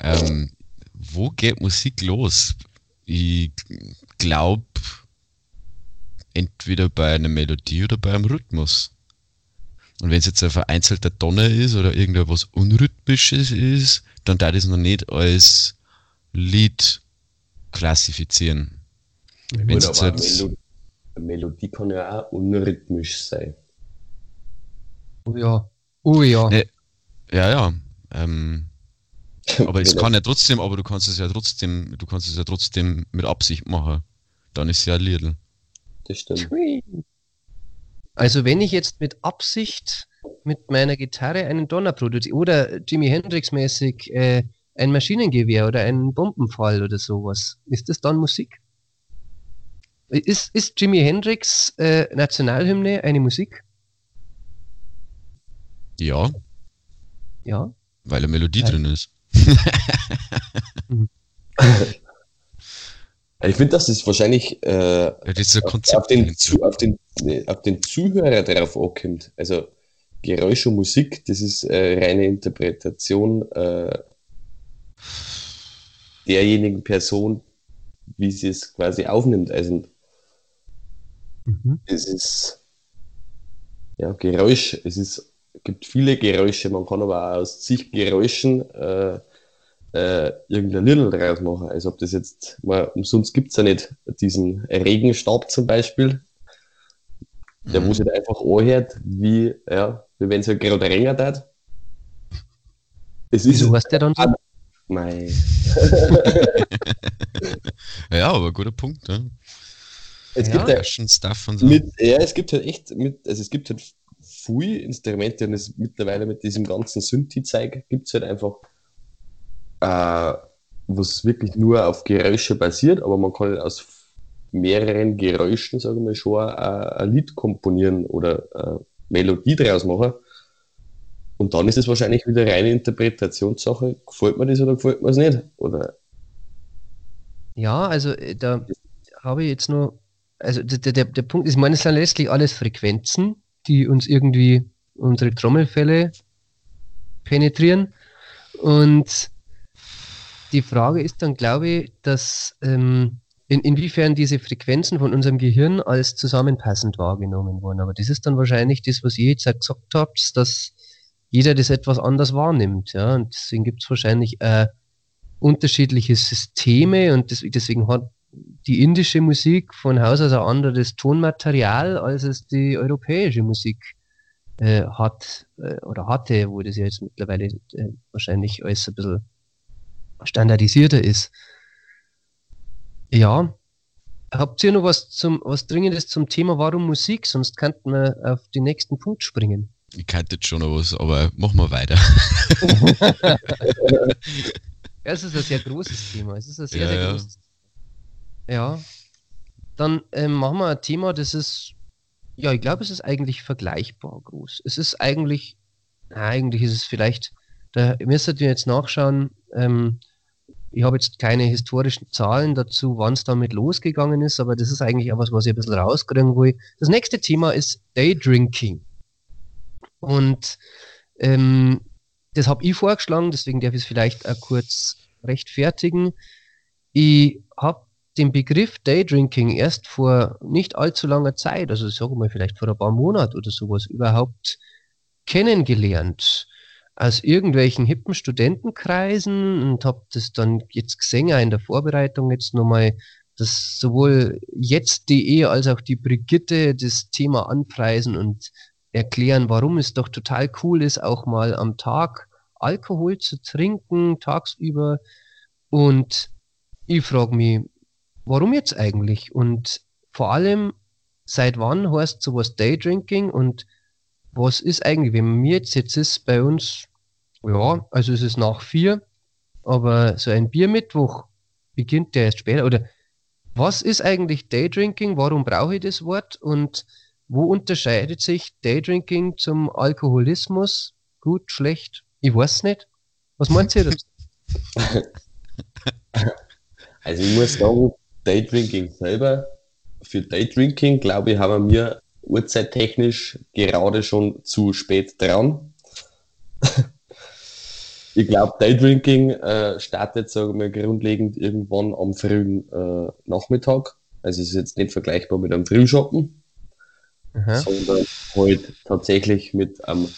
ähm, wo geht Musik los? Ich glaube, entweder bei einer Melodie oder bei einem Rhythmus. Und wenn es jetzt ein vereinzelter Donner ist oder irgendwas Unrhythmisches ist, dann darf ich es noch nicht als Lied klassifizieren. Wenn es Gut, jetzt halt- Melo eine Melodie kann ja auch unrhythmisch sein. Oh ja. Oh ja. Ne. Ja, ja. Ähm, aber es Wenn kann ja trotzdem, aber du kannst es ja trotzdem, du kannst es ja trotzdem mit Absicht machen. Dann ist es ja ein Liedl. Das stimmt. Also wenn ich jetzt mit Absicht mit meiner Gitarre einen Donner produziere oder Jimi Hendrix mäßig äh, ein Maschinengewehr oder einen Bombenfall oder sowas, ist das dann Musik? Ist, ist Jimi Hendrix äh, Nationalhymne eine Musik? Ja, Ja. weil eine Melodie Ja. drin ist. Ich finde, dass das wahrscheinlich äh, Ja, das ist auf, auf, den, auf, den, nee, auf den Zuhörer drauf ankommt. Also Geräusch und Musik, das ist äh, reine Interpretation äh, derjenigen Person, wie sie es quasi aufnimmt. Also Mhm. es ist ja Geräusch, es ist gibt viele Geräusche, man kann aber auch aus zig Geräuschen äh, äh, irgendein Liedl draus machen. Also ob das jetzt mal umsonst gibt es ja nicht diesen Regenstab zum Beispiel, der Mhm. wo sich einfach anhört, wie, ja, wie wenn es ja gerade regnet hat. Es ist Wieso heißt der dann so? Mei. Ja, aber guter Punkt. Ja. Es Ja. gibt ja Fashion Stuff und so. Mit, ja, es gibt halt echt, mit, also es gibt halt viele Instrumente und es mittlerweile mit diesem ganzen Synthi-Zeug gibt es halt einfach, äh, was wirklich nur auf Geräusche basiert, aber man kann aus mehreren Geräuschen, sagen wir schon, äh, ein Lied komponieren oder äh, Melodie draus machen. Und dann ist es wahrscheinlich wieder reine Interpretationssache. Gefällt mir das oder gefällt mir es nicht? Oder Ja, also äh, da habe ich jetzt nur, also der, der, der Punkt ist, ich meine, sind letztlich alles Frequenzen, die uns irgendwie unsere Trommelfälle penetrieren. Und die Frage ist dann, glaube ich, dass ähm, in, inwiefern diese Frequenzen von unserem Gehirn als zusammenpassend wahrgenommen wurden. Aber das ist dann wahrscheinlich das, was ihr jetzt gesagt habt, dass jeder das etwas anders wahrnimmt. Ja? Und deswegen gibt es wahrscheinlich äh, unterschiedliche Systeme und des, deswegen hat die indische Musik von Haus aus ein anderes Tonmaterial, als es die europäische Musik äh, hat äh, oder hatte, wo das ja jetzt mittlerweile äh, wahrscheinlich alles ein bisschen standardisierter ist. Ja. Habt ihr noch was zum was Dringendes zum Thema Warum Musik? Sonst könnten wir auf den nächsten Punkt springen. Ich kannte jetzt schon noch was, aber machen wir weiter. Ja, es ist ein sehr großes Thema. Es ist ein sehr, Ja, sehr großes Ja. Dann ähm, machen wir ein Thema, das ist Ja, ich glaube, es ist eigentlich vergleichbar groß. Es ist eigentlich, na, eigentlich ist es vielleicht, da müsstet ihr jetzt nachschauen, ähm, ich habe jetzt keine historischen Zahlen dazu, wann es damit losgegangen ist, aber das ist eigentlich auch was, was ich ein bisschen rauskriegen will. Das nächste Thema ist Daydrinking. Und ähm, das habe ich vorgeschlagen, deswegen darf ich es vielleicht auch kurz rechtfertigen. Ich habe den Begriff Daydrinking erst vor nicht allzu langer Zeit, also ich sage mal vielleicht vor ein paar Monaten oder sowas, überhaupt kennengelernt aus irgendwelchen hippen Studentenkreisen und habe das dann jetzt gesehen, in der Vorbereitung jetzt nochmal, dass sowohl jetzt.de als auch die Brigitte das Thema anpreisen und erklären, warum es doch total cool ist, auch mal am Tag Alkohol zu trinken, tagsüber. Und ich frage mich, warum jetzt eigentlich? Und vor allem, seit wann heißt sowas Daydrinking und was ist eigentlich, wenn mir jetzt, jetzt ist bei uns, ja, also es ist nach vier, aber so ein Biermittwoch beginnt der erst später, oder was ist eigentlich Daydrinking? Warum brauche ich das Wort? Und wo unterscheidet sich Daydrinking zum Alkoholismus? Gut, schlecht? Ich weiß nicht. Was meint ihr dazu? Also ich muss sagen, Daydrinking selber, für Daydrinking, glaube ich, haben wir uhrzeittechnisch gerade schon zu spät dran. ich glaube, Daydrinking äh, startet, sagen wir, grundlegend irgendwann am frühen äh, Nachmittag. Also es ist jetzt nicht vergleichbar mit einem Frühschoppen, Aha. sondern halt tatsächlich mit einem,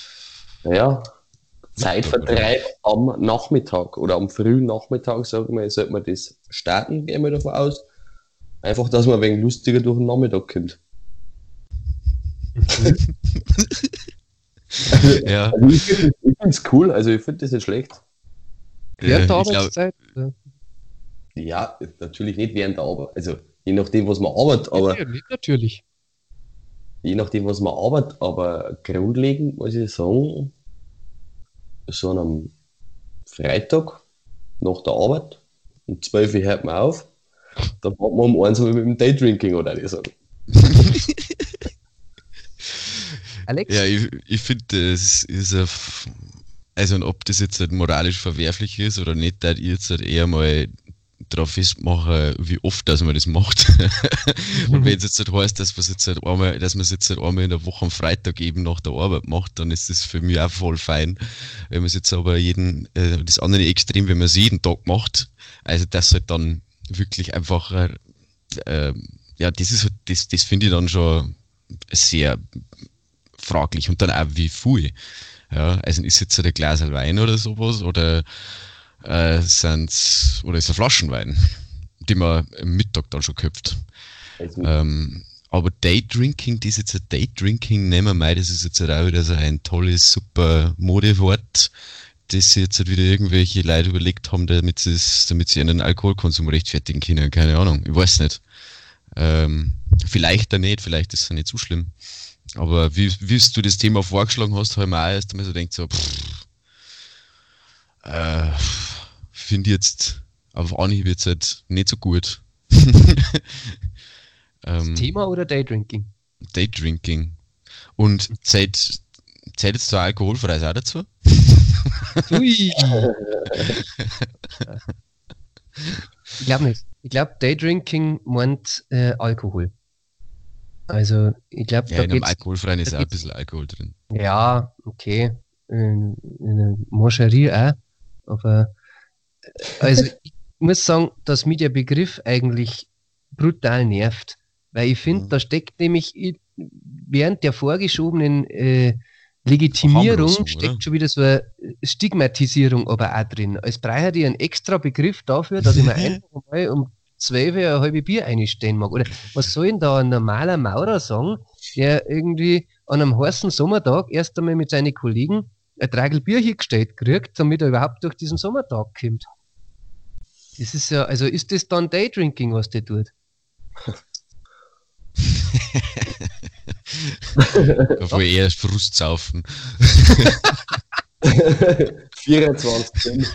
naja, Zeitvertreib am Nachmittag oder am frühen Nachmittag, sagen wir, sollte man das starten, gehen wir davon aus. Einfach, dass man ein wenig lustiger durch den Nachmittag kommt. also, ja. Also ich finde es cool, also ich finde das nicht schlecht. Während der Arbeitszeit? Ja, natürlich nicht während der Arbeit. Also je nachdem, was man arbeitet, aber. Ja, natürlich. Je nachdem, was man arbeitet, aber grundlegend muss ich sagen, so an einem Freitag nach der Arbeit, um 12 Uhr hört man auf, dann fährt man um 1 Uhr mit dem Daydrinking, oder sagen. Alex? Ja, ich, ich finde, das ist ein, also ob das jetzt halt moralisch verwerflich ist oder nicht, da ich jetzt halt eher mal darauf festmachen, wie oft dass man das macht. und wenn es jetzt halt heißt, dass man es jetzt halt einmal, dass man es jetzt halt einmal in der Woche am Freitag eben nach der Arbeit macht, dann ist das für mich auch voll fein. Wenn man es jetzt aber jeden, äh, das andere Extrem, wenn man es jeden Tag macht, also das halt dann wirklich einfach, äh, äh, ja, das ist das, das finde ich dann schon sehr fraglich und dann auch wie viel. Ja, also ist jetzt halt ein Glas Wein oder sowas oder äh, sind's, oder ist ein Flaschenwein, die man am Mittag dann schon köpft. Also. Ähm, aber Daydrinking, das jetzt ein Daydrinking nehmen wir das ist jetzt auch wieder so ein tolles, super Modewort, das sie jetzt halt wieder irgendwelche Leute überlegt haben, damit sie, damit sie einen Alkoholkonsum rechtfertigen können. Keine Ahnung, ich weiß nicht. Ähm, vielleicht da nicht, vielleicht ist es nicht so schlimm. Aber wie, wie du das Thema vorgeschlagen hast, habe ich mir auch erst einmal so gedacht, so, pff, äh, finde jetzt auf Anhieb jetzt halt nicht so gut. ähm, Thema oder Daydrinking? Daydrinking. Und zählt, zählt jetzt zwar alkoholfreies auch dazu? Ui. ich glaube nicht. Ich glaube, Daydrinking meint äh, Alkohol. Also, ich glaube, ja, da in einem alkoholfreien ist auch ein bisschen Alkohol drin. Ja, okay. In, in einer Moscherie auch. Aber also ich muss sagen, dass mich der Begriff eigentlich brutal nervt. Weil ich finde, mhm. da steckt nämlich während der vorgeschobenen äh, Legitimierung steckt schon wieder so eine Stigmatisierung aber auch drin. Als brauche ich einen extra Begriff dafür, dass ich mir einfach mal um 12 Uhr ein halbes Bier einstellen mag. Oder was soll denn da ein normaler Maurer sagen, der irgendwie an einem heißen Sommertag erst einmal mit seinen Kollegen ein Tragel Bier hingestellt kriegt, damit er überhaupt durch diesen Sommertag kommt. Das ist ja, also ist das dann Daydrinking, was der tut? Obwohl eher Frustsaufen. 24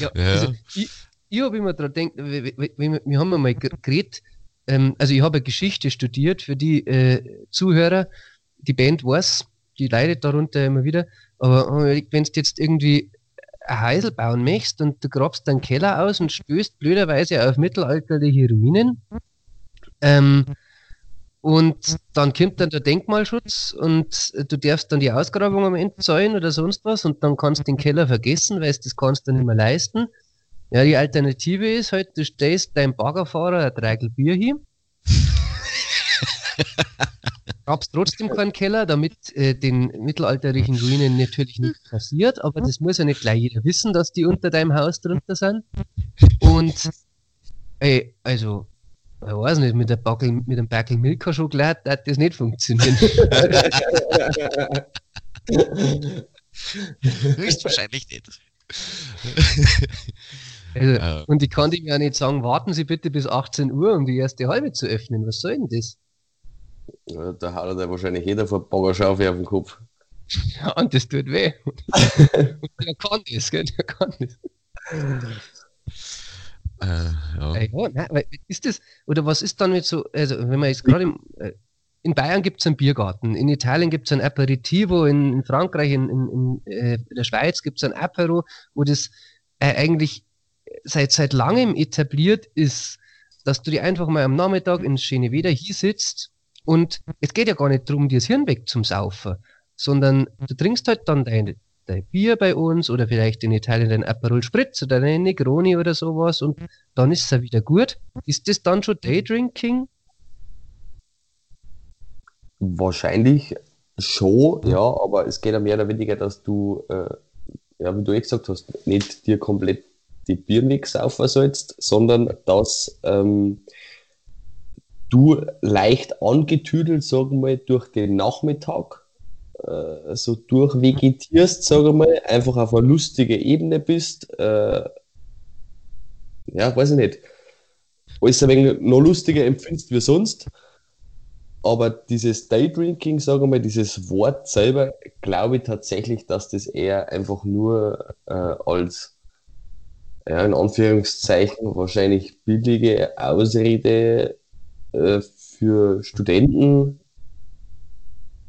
ja, ja. Also ich, ich habe immer daran gedacht, wir, wir, wir haben einmal geredet, ähm, also ich habe Geschichte studiert für die äh, Zuhörer. Die Band weiß, die leidet darunter immer wieder. Aber wenn du jetzt irgendwie ein Heisel bauen möchtest und du grabst deinen Keller aus und stößt blöderweise auf mittelalterliche Ruinen, ähm, und dann kommt dann der Denkmalschutz und du darfst dann die Ausgrabung am Ende zahlen oder sonst was und dann kannst du den Keller vergessen, weil das kannst du nicht mehr leisten. Ja, die Alternative ist halt, du stehst deinem Baggerfahrer ein Dreigel Bier hin, grabst trotzdem keinen Keller, damit äh, den mittelalterlichen Ruinen natürlich nichts passiert, aber das muss ja nicht gleich jeder wissen, dass die unter deinem Haus drunter sind. Und ey, also ich weiß nicht, mit, der Backel, mit einem Backel Milka-Schokolade hat das nicht funktionieren. Höchstwahrscheinlich nicht. Also, ja. Und ich kann dem ja nicht sagen, warten Sie bitte bis 18 Uhr, um die erste halbe zu öffnen. Was soll denn das? Ja, da haut er wahrscheinlich jeder vor Baggerschaufel auf den Kopf. Ja, und das tut weh. und der kann das, gell? Der kann das. Äh, ja. Äh, ja nein, ist das, oder was ist dann mit so, also wenn man jetzt gerade äh, in Bayern gibt es einen Biergarten, in Italien gibt es ein Aperitivo, in, in Frankreich, in, in, in äh, der Schweiz gibt es ein Apero, wo das äh, eigentlich seit, seit langem etabliert ist, dass du dir einfach mal am Nachmittag ins schöne Wetter hier sitzt und es geht ja gar nicht darum, dir das Hirn weg zum Saufen, sondern du trinkst halt dann deine, dein Bier bei uns oder vielleicht in Italien dein Aperol Spritz oder dein Negroni oder sowas und dann ist es ja wieder gut. Ist das dann schon Daydrinking? Wahrscheinlich schon, ja, aber es geht ja mehr oder weniger, dass du, äh, ja, wie du eh gesagt hast, nicht dir komplett die Biermix aufversalzt, sondern dass ähm, du leicht angetüdelt, sagen wir mal, durch den Nachmittag äh, so durchvegetierst, sage ich mal, einfach auf eine lustige Ebene bist, äh, ja, weiß ich nicht, alles ein wenig noch lustiger empfindest wie sonst. Aber dieses Daydrinking, sage ich mal, dieses Wort selber, glaube ich tatsächlich, dass das eher einfach nur äh, als, ja, in Anführungszeichen, wahrscheinlich billige Ausrede äh, für Studenten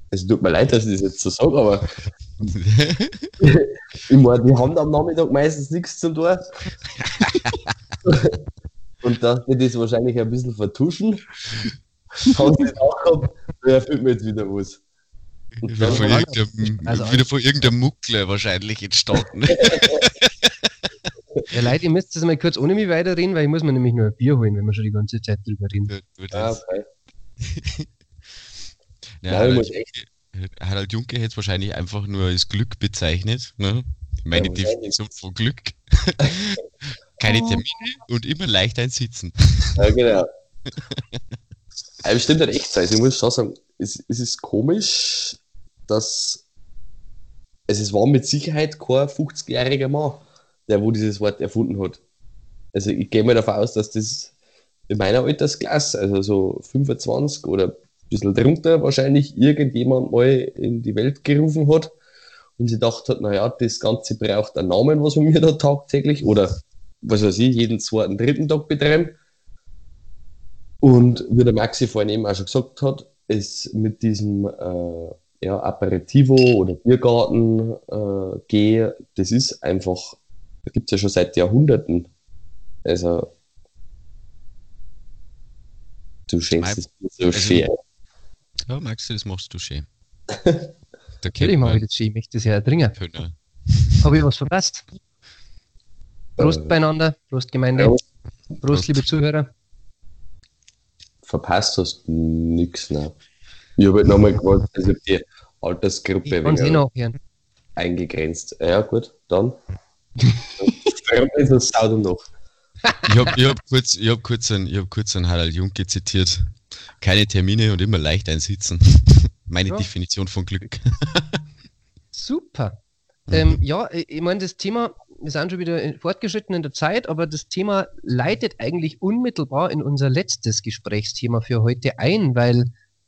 es tut mir leid, dass ich das jetzt so sage, aber ich meine, die haben am Nachmittag meistens nichts zum tun. Und dass die das wahrscheinlich ein bisschen vertuschen, haben sie auch gehabt, da erfüllt mir jetzt wieder was. Wieder von, also wieder von irgendeinem Muckler wahrscheinlich entstanden. ja, Leute, ihr müsst das mal kurz ohne mich weiterreden, weil ich muss mir nämlich nur ein Bier holen, wenn wir schon die ganze Zeit drüber reden. Ah, okay. Ja, ja Harald, echt... Harald Junke hätte es wahrscheinlich einfach nur als Glück bezeichnet. Ne? Meine ja, Definition von Glück. Keine. Termine und immer leicht ein Sitzen. Ja, genau. Aber stimmt halt echt so. Also ich muss schon sagen, es, es ist komisch, dass also es war mit Sicherheit kein 50-jähriger Mann, der wo dieses Wort erfunden hat. Also ich gehe mal davon aus, dass das in meiner Altersklasse, also so 25 oder bisschen drunter wahrscheinlich irgendjemand mal in die Welt gerufen hat und sie dachte hat, naja, das Ganze braucht einen Namen, was wir da tagtäglich oder was weiß ich, jeden zweiten, dritten Tag betreiben. Und wie der Maxi vorhin eben auch schon gesagt hat, ist mit diesem äh, ja, Aperitivo oder Biergarten äh, gehe, das ist einfach, das gibt es ja schon seit Jahrhunderten. Also, du schenkst es so also, Ja, Maxi, das machst du schön. Mache ich das schön, ich möchte das ja dringend. Habe ich was verpasst? Prost äh, beieinander, Prost Gemeinde, ja. Prost, Prost, liebe Zuhörer. Verpasst hast du nichts, ne? Ich habe halt nochmal gewollt, dass ich die Altersgruppe ich eh nachhören. eingegrenzt. Ja, gut, dann. das Sau noch. Ich habe ich hab kurz, hab kurz, einen, hab kurz einen Harald Junke zitiert. Keine Termine und immer leicht einsitzen. Meine ja. Definition von Glück. Super. Mhm. Ähm, ja, ich meine, das Thema, wir sind schon wieder fortgeschritten in der Zeit, aber das Thema leitet eigentlich unmittelbar in unser letztes Gesprächsthema für heute ein, weil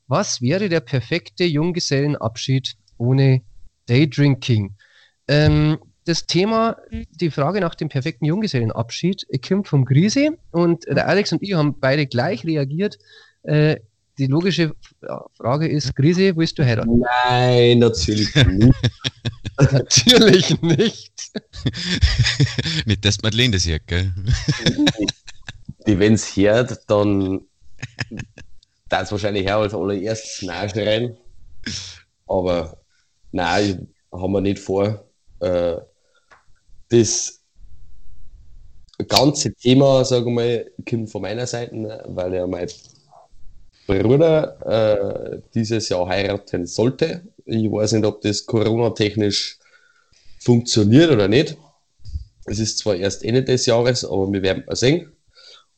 was wäre der perfekte Junggesellenabschied ohne Daydrinking? Ähm, das Thema, die Frage nach dem perfekten Junggesellenabschied, kommt vom Grise und der Alex und ich haben beide gleich reagiert. Äh, die logische Frage ist, Grise, willst du heiraten? Nein, natürlich nicht. natürlich nicht. nicht, dass Madeleine das hört, gell? Die, wenn es hört, dann das wahrscheinlich auch als allererstes nachschreien. Aber nein, haben wir nicht vor. Äh, das ganze Thema, sage ich mal, kommt von meiner Seite, weil ja mein Bruder äh, dieses Jahr heiraten sollte. Ich weiß nicht, ob das Corona-technisch funktioniert oder nicht. Es ist zwar erst Ende des Jahres, aber wir werden mal sehen.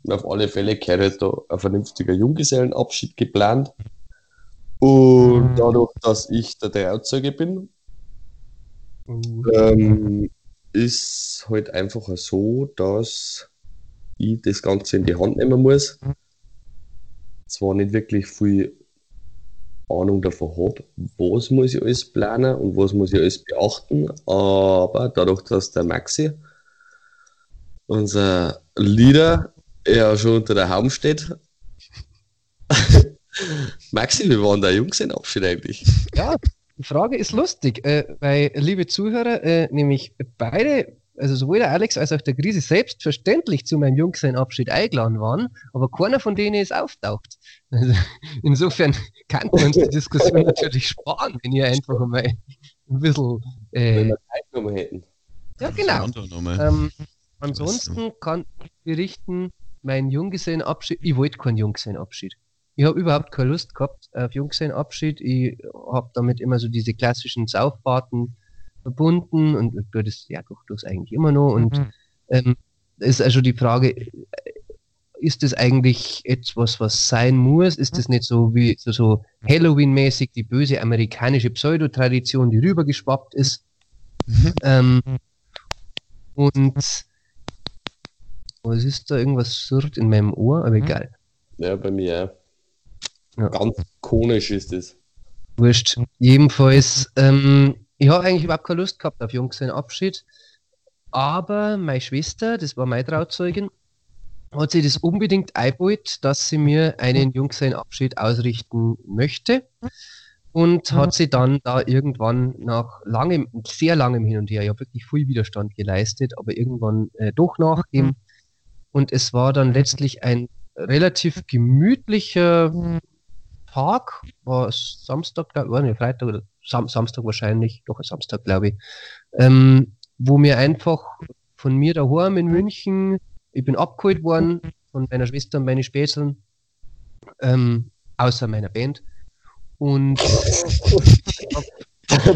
Und auf alle Fälle gehört halt da ein vernünftiger Junggesellenabschied geplant. Und dadurch, dass ich der Trauzeuge bin, ähm, ist halt einfach so, dass ich das Ganze in die Hand nehmen muss. Zwar nicht wirklich viel Ahnung davon habe, was muss ich alles planen und was muss ich alles beachten, aber dadurch, dass der Maxi, unser Leader, ja schon unter der Haum steht. Maxi, wie war denn der Jungsenabschied eigentlich? Ja, die Frage ist lustig, äh, weil, liebe Zuhörer, äh, nämlich beide, also sowohl der Alex als auch der Krise selbstverständlich zu meinem Jungsenabschied eingeladen waren, aber keiner von denen ist auftaucht. Also, insofern kann man uns die Diskussion natürlich sparen, wenn ihr einfach mal ein bisschen. Äh, wenn wir Zeit nochmal hätten. Ja, genau. Ähm, ansonsten kann ich berichten, mein Junggesellenabschied, ich wollte keinen Junggesellenabschied ich habe überhaupt keine Lust gehabt auf Junggesellenabschied. Ich habe damit immer so diese klassischen Sauffahrten verbunden und tue das ja durchaus eigentlich immer noch. Und mhm. ähm, ist also die Frage, ist das eigentlich etwas, was sein muss? Ist das nicht so wie so, so Halloween-mäßig die böse amerikanische Pseudotradition, die rübergeschwappt ist? Mhm. Ähm, und was ist da irgendwas surrt in meinem Ohr? Aber egal. Ja, bei mir ja. Ganz konisch ist es. Wurscht. Jedenfalls, ähm, ich habe eigentlich überhaupt keine Lust gehabt auf Junggesellenabschied. Aber meine Schwester, das war meine Trauzeugin, hat sich das unbedingt eingebaut, dass sie mir einen Junggesellenabschied ausrichten möchte. Und hat sie dann da irgendwann nach langem, sehr langem Hin und Her, ja wirklich viel Widerstand geleistet, aber irgendwann äh, doch nachgegeben. Und es war dann letztlich ein relativ gemütlicher Tag, war Samstag, war nicht Freitag oder Sam Samstag wahrscheinlich, doch Samstag, glaube ich, ähm, wo mir einfach von mir daheim in München, ich bin abgeholt worden von meiner Schwester und meinen Spätzeln, ähm, außer meiner Band. Und hab,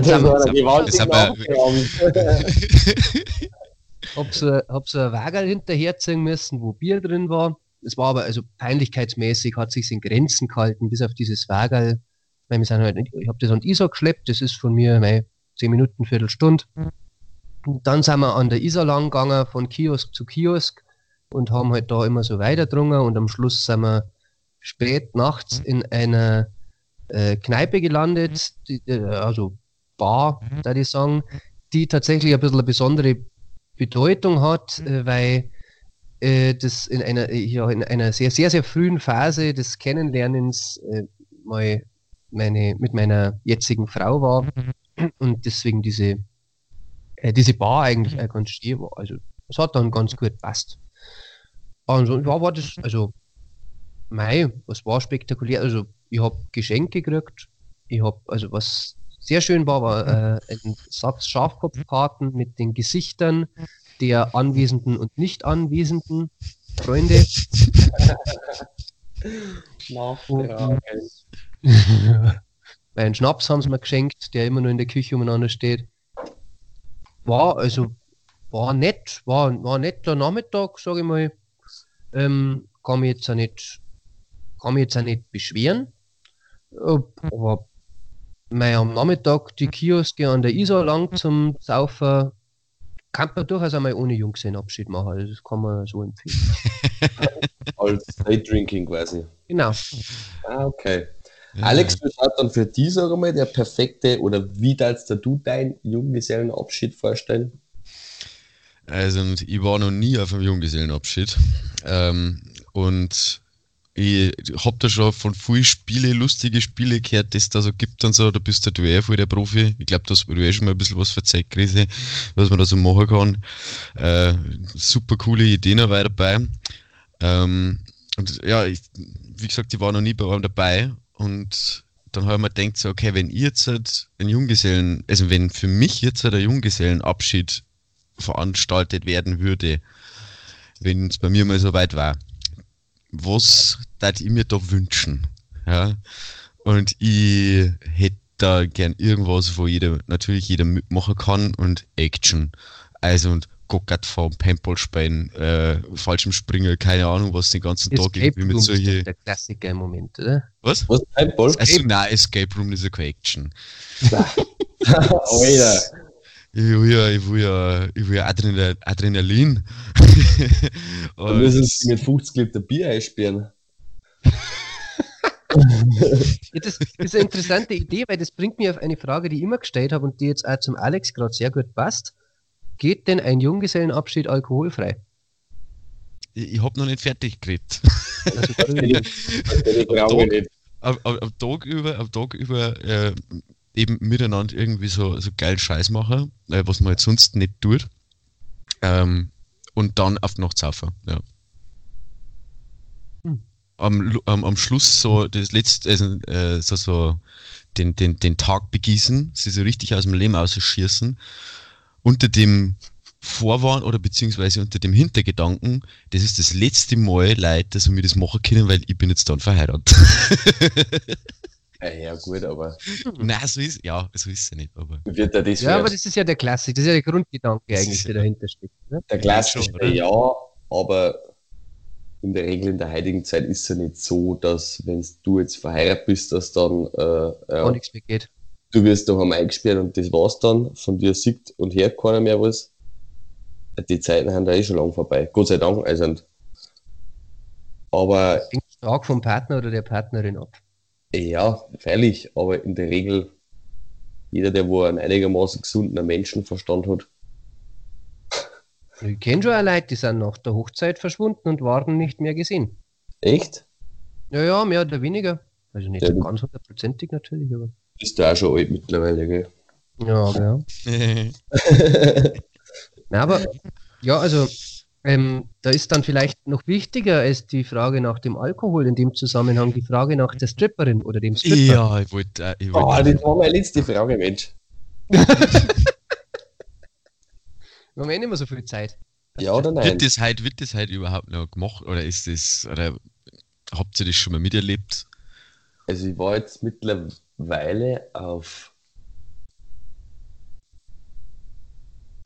das war hab so, hab so ein Wagerl hinterherziehen müssen, wo Bier drin war es war aber also peinlichkeitsmäßig, hat sich in Grenzen gehalten, bis auf dieses Wagerl. Ich, wir sind halt ich habe das an die Isar geschleppt, das ist von mir meine, 10 Minuten, Viertelstunde. Und dann sind wir an der Isar lang gegangen, von Kiosk zu Kiosk und haben halt da immer so weitergedrungen und am Schluss sind wir spät nachts in einer äh, Kneipe gelandet, die, äh, also Bar, da ich sagen, die tatsächlich ein bisschen eine besondere Bedeutung hat, äh, weil äh, das in einer, äh, ja, in einer sehr, sehr, sehr frühen Phase des Kennenlernens äh, mal meine, mit meiner jetzigen Frau war und deswegen diese, diese Bar eigentlich auch ganz schön war. Also, es hat dann ganz gut passt. Also, ja, war das, also, mei, was war spektakulär? Also, ich habe Geschenke gekriegt. Ich habe, also, was sehr schön war, war äh, ein Satz Schafkopfkarten mit den Gesichtern der anwesenden und nicht anwesenden Freunde. Meinen Schnaps haben sie mir geschenkt, der immer nur in der Küche umeinander steht. War also war nett, war, war netter Nachmittag, sage ich mal. Ähm, kann mich jetzt auch nicht, kann mich jetzt auch nicht beschweren. Aber mein, am Nachmittag die Kioske an der Isar lang zum Saufen kann man durchaus einmal ohne Junggesellenabschied machen. Also das kann man so empfehlen. Als Daydrinking quasi. Genau. Ah, okay. Ja. Alex, was hat dann für dich, sag mal, der perfekte, oder wie darfst du deinen Junggesellenabschied vorstellen? Also, ich war noch nie auf einem Junggesellenabschied. Ähm, und ich hab da schon von vielen Spiele, lustige Spiele gehört, das da so gibt und so, da bist du eh voll der Profi. Ich glaube, da hast eh schon mal ein bisschen was verzeiht, Krise, was man da so machen kann. Äh, super coole Ideen dabei dabei. Ähm, und ja, ich, wie gesagt, ich war noch nie bei einem dabei und dann habe ich mir gedacht, so, okay, wenn ich jetzt halt einen Junggesellen, also wenn für mich jetzt halt ein Junggesellenabschied veranstaltet werden würde, wenn es bei mir mal so weit war, was darf ich mir da wünschen? Ja? Und ich hätte da gern irgendwas, wo jeder, natürlich jeder mitmachen kann und Action. Also und Gockert fahren, Paintball spielen, äh, falschem Springen, keine Ahnung, was den ganzen Tag irgendwie mit solche. Das der Klassiker im Moment, oder? Was? Was? Paintball? Also, nein, Escape Room ist ja keine Action. Alter. Ich will ja, ich will ja, ich will ja Adrenal, Adrenalin. Dann müssen sie mit 50 Liter Bier einsperren. ja, das ist eine interessante Idee, weil das bringt mich auf eine Frage, die ich immer gestellt habe und die jetzt auch zum Alex gerade sehr gut passt. Geht denn ein Junggesellenabschied alkoholfrei? Ich, ich habe noch nicht fertig geredet. am, am, am, Tag über, am Tag über äh, eben miteinander irgendwie so, so geil Scheiß machen, äh, was man jetzt sonst nicht tut. Ähm, und dann auf die Nacht saufen, ja. Hm. Am, am, am Schluss so das letzte, also, äh, so, so den, den, den Tag begießen, sie so richtig aus dem Leben ausschießen, unter dem Vorwand oder beziehungsweise unter dem Hintergedanken, das ist das letzte Mal, Leute, dass wir das machen können, weil ich bin jetzt dann verheiratet. Ja, gut, aber. Nein, so ist ja, so ist es ja nicht. Aber. Wird das ja, aber das ist ja der Klassik, das ist ja der Grundgedanke eigentlich, der dahinter steckt. Ne? Der klassische, ja, aber in der Regel in der heutigen Zeit ist es ja nicht so, dass wenn du jetzt verheiratet bist, dass dann äh, ja, nichts mehr geht. Du wirst daheim eingesperrt und das war's dann. Von dir sieht und hört keiner mehr was. Die Zeiten haben da eh schon lang vorbei. Gott sei Dank. Also, aber. Hängt stark vom Partner oder der Partnerin ab. Ja, freilich, aber in der Regel, jeder, der wo einen einigermaßen gesunden Menschenverstand hat. Ich kenne schon auch Leute, die sind nach der Hochzeit verschwunden und waren nicht mehr gesehen. Echt? Ja, ja, mehr oder weniger. Also nicht ja, so ganz hundertprozentig natürlich, aber. Bist du auch schon alt mittlerweile, gell? Ja, ja. Na, aber ja, also ähm, da ist dann vielleicht noch wichtiger als die Frage nach dem Alkohol in dem Zusammenhang die Frage nach der Stripperin oder dem Stripper. Ja, ich wollte. Äh, wollt, oh, das war meine letzte Frage, Mensch. Wir haben eh nicht mehr so viel Zeit. Ja oder nein? Wird das heute, wird das heute überhaupt noch gemacht oder ist das, oder habt ihr das schon mal miterlebt? Also ich war jetzt mittlerweile auf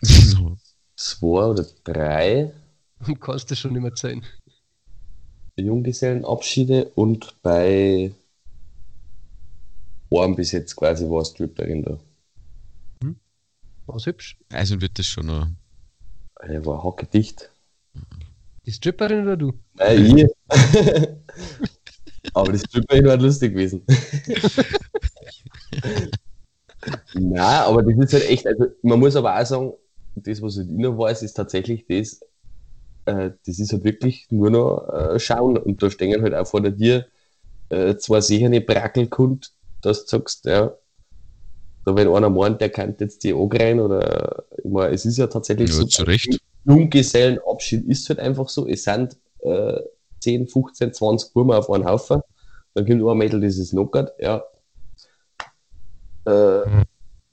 zwei oder drei und kannst du schon nicht mehr zählen. Junggesellenabschiede und bei einem bis jetzt quasi war Stripperin da. Hm? War's hübsch? Also wird das schon noch. Er war hackedicht. Die Stripperin oder du? Nein, ich. aber die Stripperin war lustig gewesen. Nein, aber das ist halt echt, also man muss aber auch sagen, das, was ich noch weiß, ist tatsächlich das, äh, das ist halt wirklich nur noch äh, schauen. Und da stehen halt auch vor Tür äh, zwei sichere Brackelkund, dass du sagst, ja, da wenn einer meint, der kann jetzt die angreifen oder ich meine, es ist ja tatsächlich ja, so. Zu Recht. Junggesellenabschied ist halt einfach so, es sind äh, 10, 15, 20 Burmen auf einen Haufen, dann kommt ein Mädel, das ist knockert, ja. Äh, mhm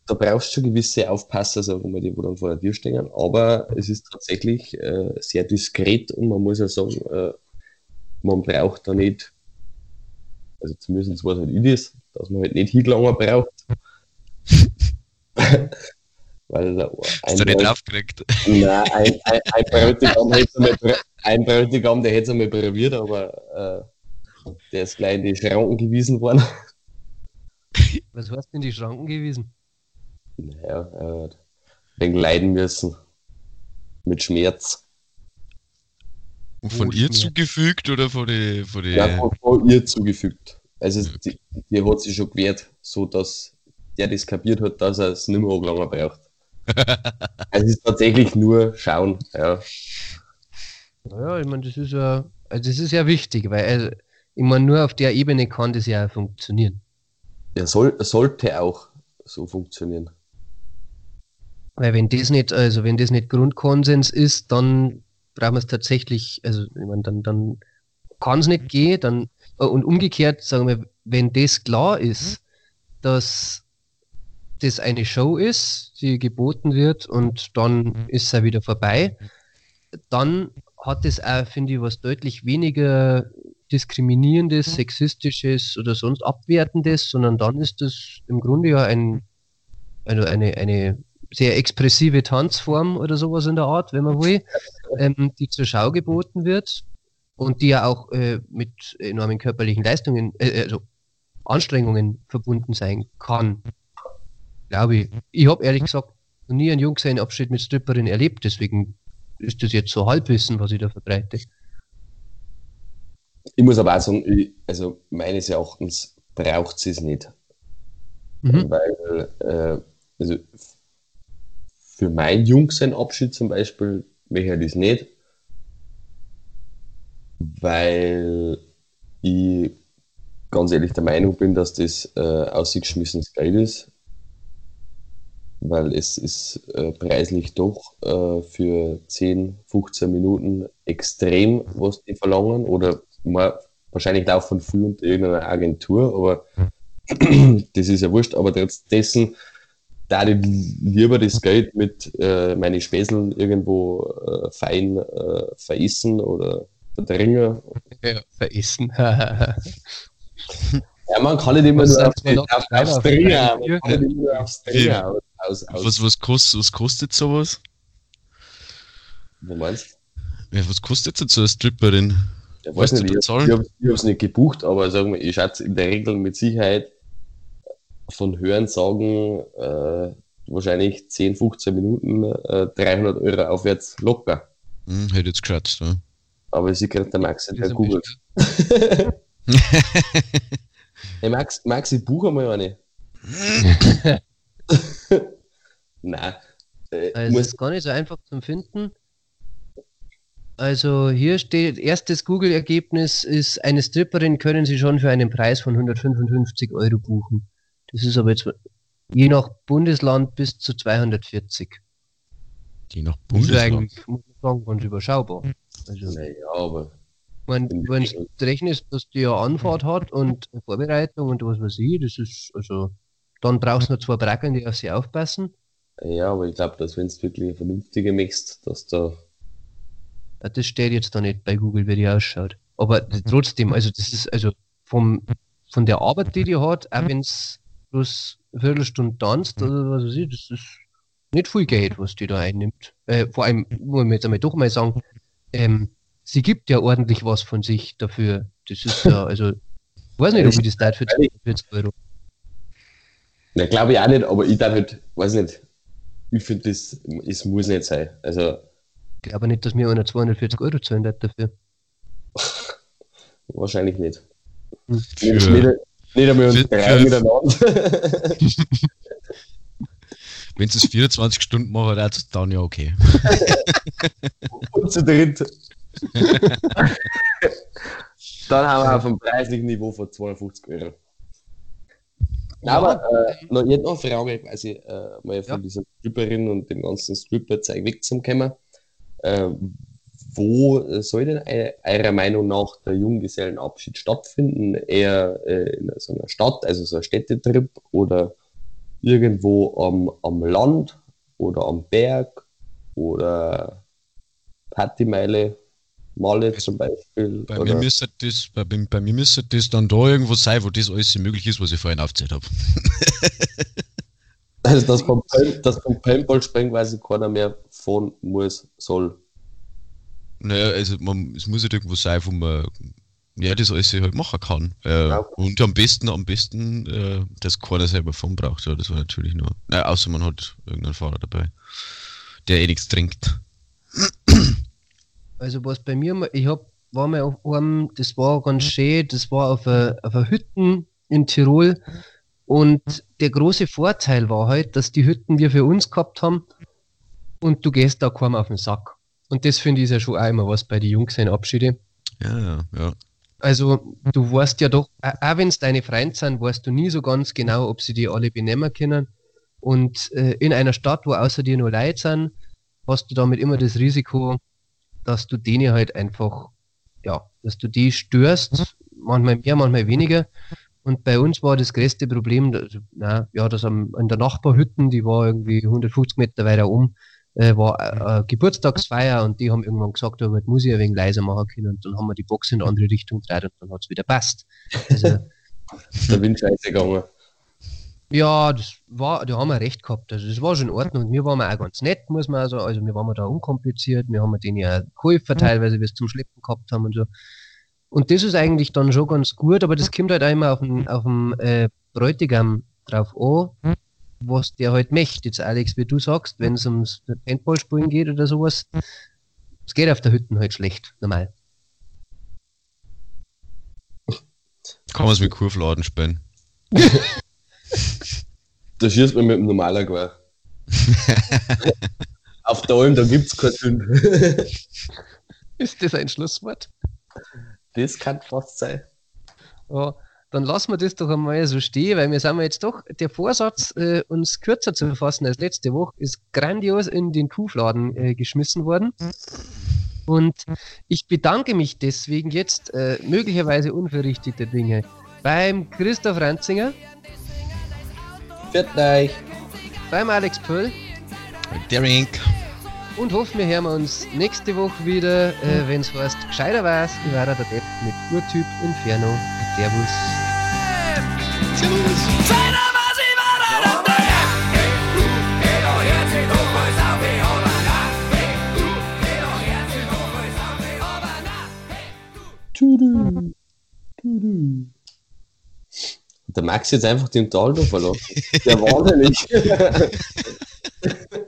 da brauchst du schon gewisse Aufpasser, sagen wir, die wo dann vor der Tür stehen. Aber es ist tatsächlich äh, sehr diskret und man muss ja sagen, äh, man braucht da nicht, also zumindest was halt ich das, dass man halt nicht hingelangen braucht. Weil äh, ein, du nicht aufgeregt? Nein, ein, ein, ein, Bräutigam hätte ein Bräutigam, der hätte es einmal probiert, aber äh, der ist gleich in die Schranken gewiesen worden. Was hast du in die Schranken gewiesen? Naja, er hat wegen leiden müssen. Mit Schmerz. Und von oh, ihr Schmerz. zugefügt oder von die, von die... Ja, von, von ihr zugefügt. Also okay. die, die, hat sich schon gewehrt, so dass der das kapiert hat, dass er es nicht mehr angelangen braucht. Also es ist tatsächlich nur schauen, ja. Naja, ich meine, das ist ja, also das ist ja wichtig, weil also, ich meine, nur auf der Ebene kann das ja funktionieren. Ja, soll, sollte auch so funktionieren. Weil wenn das nicht, also wenn das nicht Grundkonsens ist, dann brauchen wir es tatsächlich, also ich meine, dann, dann kann es nicht gehen, dann äh, und umgekehrt, sagen wir, wenn das klar ist, dass das eine Show ist, die geboten wird und dann ist es auch wieder vorbei, dann hat es auch, finde ich, was deutlich weniger diskriminierendes, sexistisches oder sonst abwertendes, sondern dann ist das im Grunde ja ein, also eine, eine sehr expressive Tanzform oder sowas in der Art, wenn man will, ähm, die zur Schau geboten wird und die ja auch äh, mit enormen körperlichen Leistungen, äh, also Anstrengungen verbunden sein kann. Glaube ich. Ich habe ehrlich gesagt noch nie einen Jungsein-Abschied mit Stripperin erlebt, deswegen ist das jetzt so Halbwissen, was ich da verbreite. Ich muss aber auch sagen, ich, also meines Erachtens braucht es nicht. Mhm. Weil, äh, also für mein Jungsein-Abschied zum Beispiel möchte ich das nicht, weil ich ganz ehrlich der Meinung bin, dass das äh, ausgeschmissenes Geld ist, weil es ist äh, preislich doch äh, für 10, 15 Minuten extrem, was die verlangen oder mal, wahrscheinlich auch von früh unter irgendeiner Agentur, aber das ist ja wurscht, aber trotzdem da ich lieber das Geld mit äh, meine Späßeln irgendwo äh, fein äh, veressen oder verdringen. Ja, veressen. ja, man kann nicht immer nur auf, Auf aufs Dringen Ja. aus, aus. Was, was, kostet, was kostet sowas? Wo meinst Ja, was kostet so eine Stripperin? du? Ja, weiß du nicht, ich, Zahlen? ich habe ich hab's nicht gebucht, aber sagen wir, ich schätze in der Regel mit Sicherheit von Hören sagen, äh, wahrscheinlich 10, 15 Minuten, äh, 300 Euro aufwärts locker. Hm, hätte jetzt geschätzt, ja. Aber sie kriegt der Max bei ein Google. Hey Max, Max, ich buche mal eine. Nein. Äh, Also es muss, ist gar nicht so einfach zum Finden. Also hier steht, erstes Google-Ergebnis ist, eine Stripperin können Sie schon für einen Preis von 155 Euro buchen. Das ist aber jetzt je nach Bundesland bis zu 240. Die nach Das ist Bundesland. eigentlich, muss man sagen, ganz überschaubar. Also, naja, aber wenn, du rechnest, dass die ja Anfahrt hat und Vorbereitung und was weiß ich, das ist, also, dann brauchst du noch zwei Brackeln, die auf sie aufpassen. Ja, aber ich glaube, dass wenn du wirklich eine vernünftige machst, dass da. Ja, Das steht jetzt da nicht bei Google, wie die ausschaut. Aber trotzdem, also das ist also vom, von der Arbeit, die die hat, auch wenn es bloß eine Viertelstunde tanzt oder was weiß ich, das ist nicht viel Geld, was die da einnimmt. Äh, vor allem, muss man jetzt einmal doch mal sagen, ähm, sie gibt ja ordentlich was von sich dafür. Das ist ja, also, ich weiß nicht, ob ich das da für 40 Euro. Na, glaube ich auch nicht, aber ich dann halt, weiß nicht. Ich finde, das es muss nicht sein. Also, Ich glaube nicht, dass mir einer 240 Euro zahlen wird dafür. wahrscheinlich nicht. Hm. Für, nicht einmal uns wenn sie es 24 Stunden machen, dann ja okay. und zu dritt. Dann haben wir auf einem preislichen Niveau von 250 Euro. Aber äh, noch, jetzt noch eine Frage, quasi, äh, mal von Ja. dieser Stripperin und dem ganzen Stripper-Zeug wegzukommen. Äh, wo soll denn eu- eurer Meinung nach der Junggesellenabschied stattfinden? Eher äh, in so einer Stadt, also so ein Städtetrip oder irgendwo am, am Land oder am Berg oder Partymeile, Malle zum Beispiel? Bei oder? mir, müsste das, bei, bei mir müsste das dann da irgendwo sein, wo das alles möglich ist, was ich vorhin aufgezählt habe. Also, dass vom Paintball-Springen quasi keiner mehr fahren muss, soll. Naja, also man, es muss halt irgendwo sein, wo man ja, das alles halt machen kann. Äh, Ja. Und am besten, am besten, äh, dass keiner selber von braucht. Ja, das war natürlich nur. Naja, außer man hat irgendeinen Fahrer dabei, der eh nichts trinkt. Also was bei mir, ich hab, war mal auf einem, das war ganz schön, das war auf einer auf einer Hütten in Tirol Und der große Vorteil war halt, dass die Hütten wir für uns gehabt haben und du gehst da kaum auf den Sack. Und das finde ich ja schon auch immer was bei den Jungs in Abschiede. Ja, ja, ja. Also du weißt ja doch, auch wenn es deine Freunde sind, weißt du nie so ganz genau, ob sie die alle benehmen können. Und äh, in einer Stadt, wo außer dir nur Leute sind, hast du damit immer das Risiko, dass du denen halt einfach, ja, dass du die störst, manchmal mehr, manchmal weniger. Und bei uns war das größte Problem, dass, na, ja, dass am, in der Nachbarhütten, die war irgendwie 150 Meter weiter um, äh, war äh, äh, Geburtstagsfeier und die haben irgendwann gesagt, oh, muss ich ein wenig leiser machen können. Und dann haben wir die Box in eine andere Richtung gedreht und dann hat es wieder passt. Also, der Wind scheiße gegangen. Ja, das war, da haben wir recht gehabt. Also das war schon in Ordnung. Und wir waren auch ganz nett, muss man also, also wir waren da unkompliziert, wir haben denen ja geholfen teilweise, wir es zum Schleppen gehabt haben und so. Und das ist eigentlich dann schon ganz gut, aber das kommt halt auch immer auf den, auf den äh, Bräutigam drauf an, was der halt möchte. Jetzt Alex, wie du sagst, wenn es ums Handballspielen geht oder sowas, es geht auf der Hütten halt schlecht, normal. Kann man es mit Kurfladen spielen? da schießt man mit dem normalen Gewehr. Auf der Alm, da gibt es kein. Ist das ein Schlusswort? Das kann fast sein. Ja, dann lassen wir das doch einmal so stehen, weil wir sind jetzt doch, der Vorsatz, äh, uns kürzer zu fassen als letzte Woche, ist grandios in den Kuhfladen äh, geschmissen worden. Und ich bedanke mich deswegen jetzt, äh, möglicherweise unverrichteter Dinge, beim Christoph Ranzinger. Viert euch. Beim Alex Pöll. Derink. Und hoffen wir hören wir uns nächste Woche wieder, äh, wenn es heißt, gescheiter weiß, ich war der Depp mit Urtyp Inferno. Servus. Der Max jetzt einfach den Tal verlassen. Der war nämlich.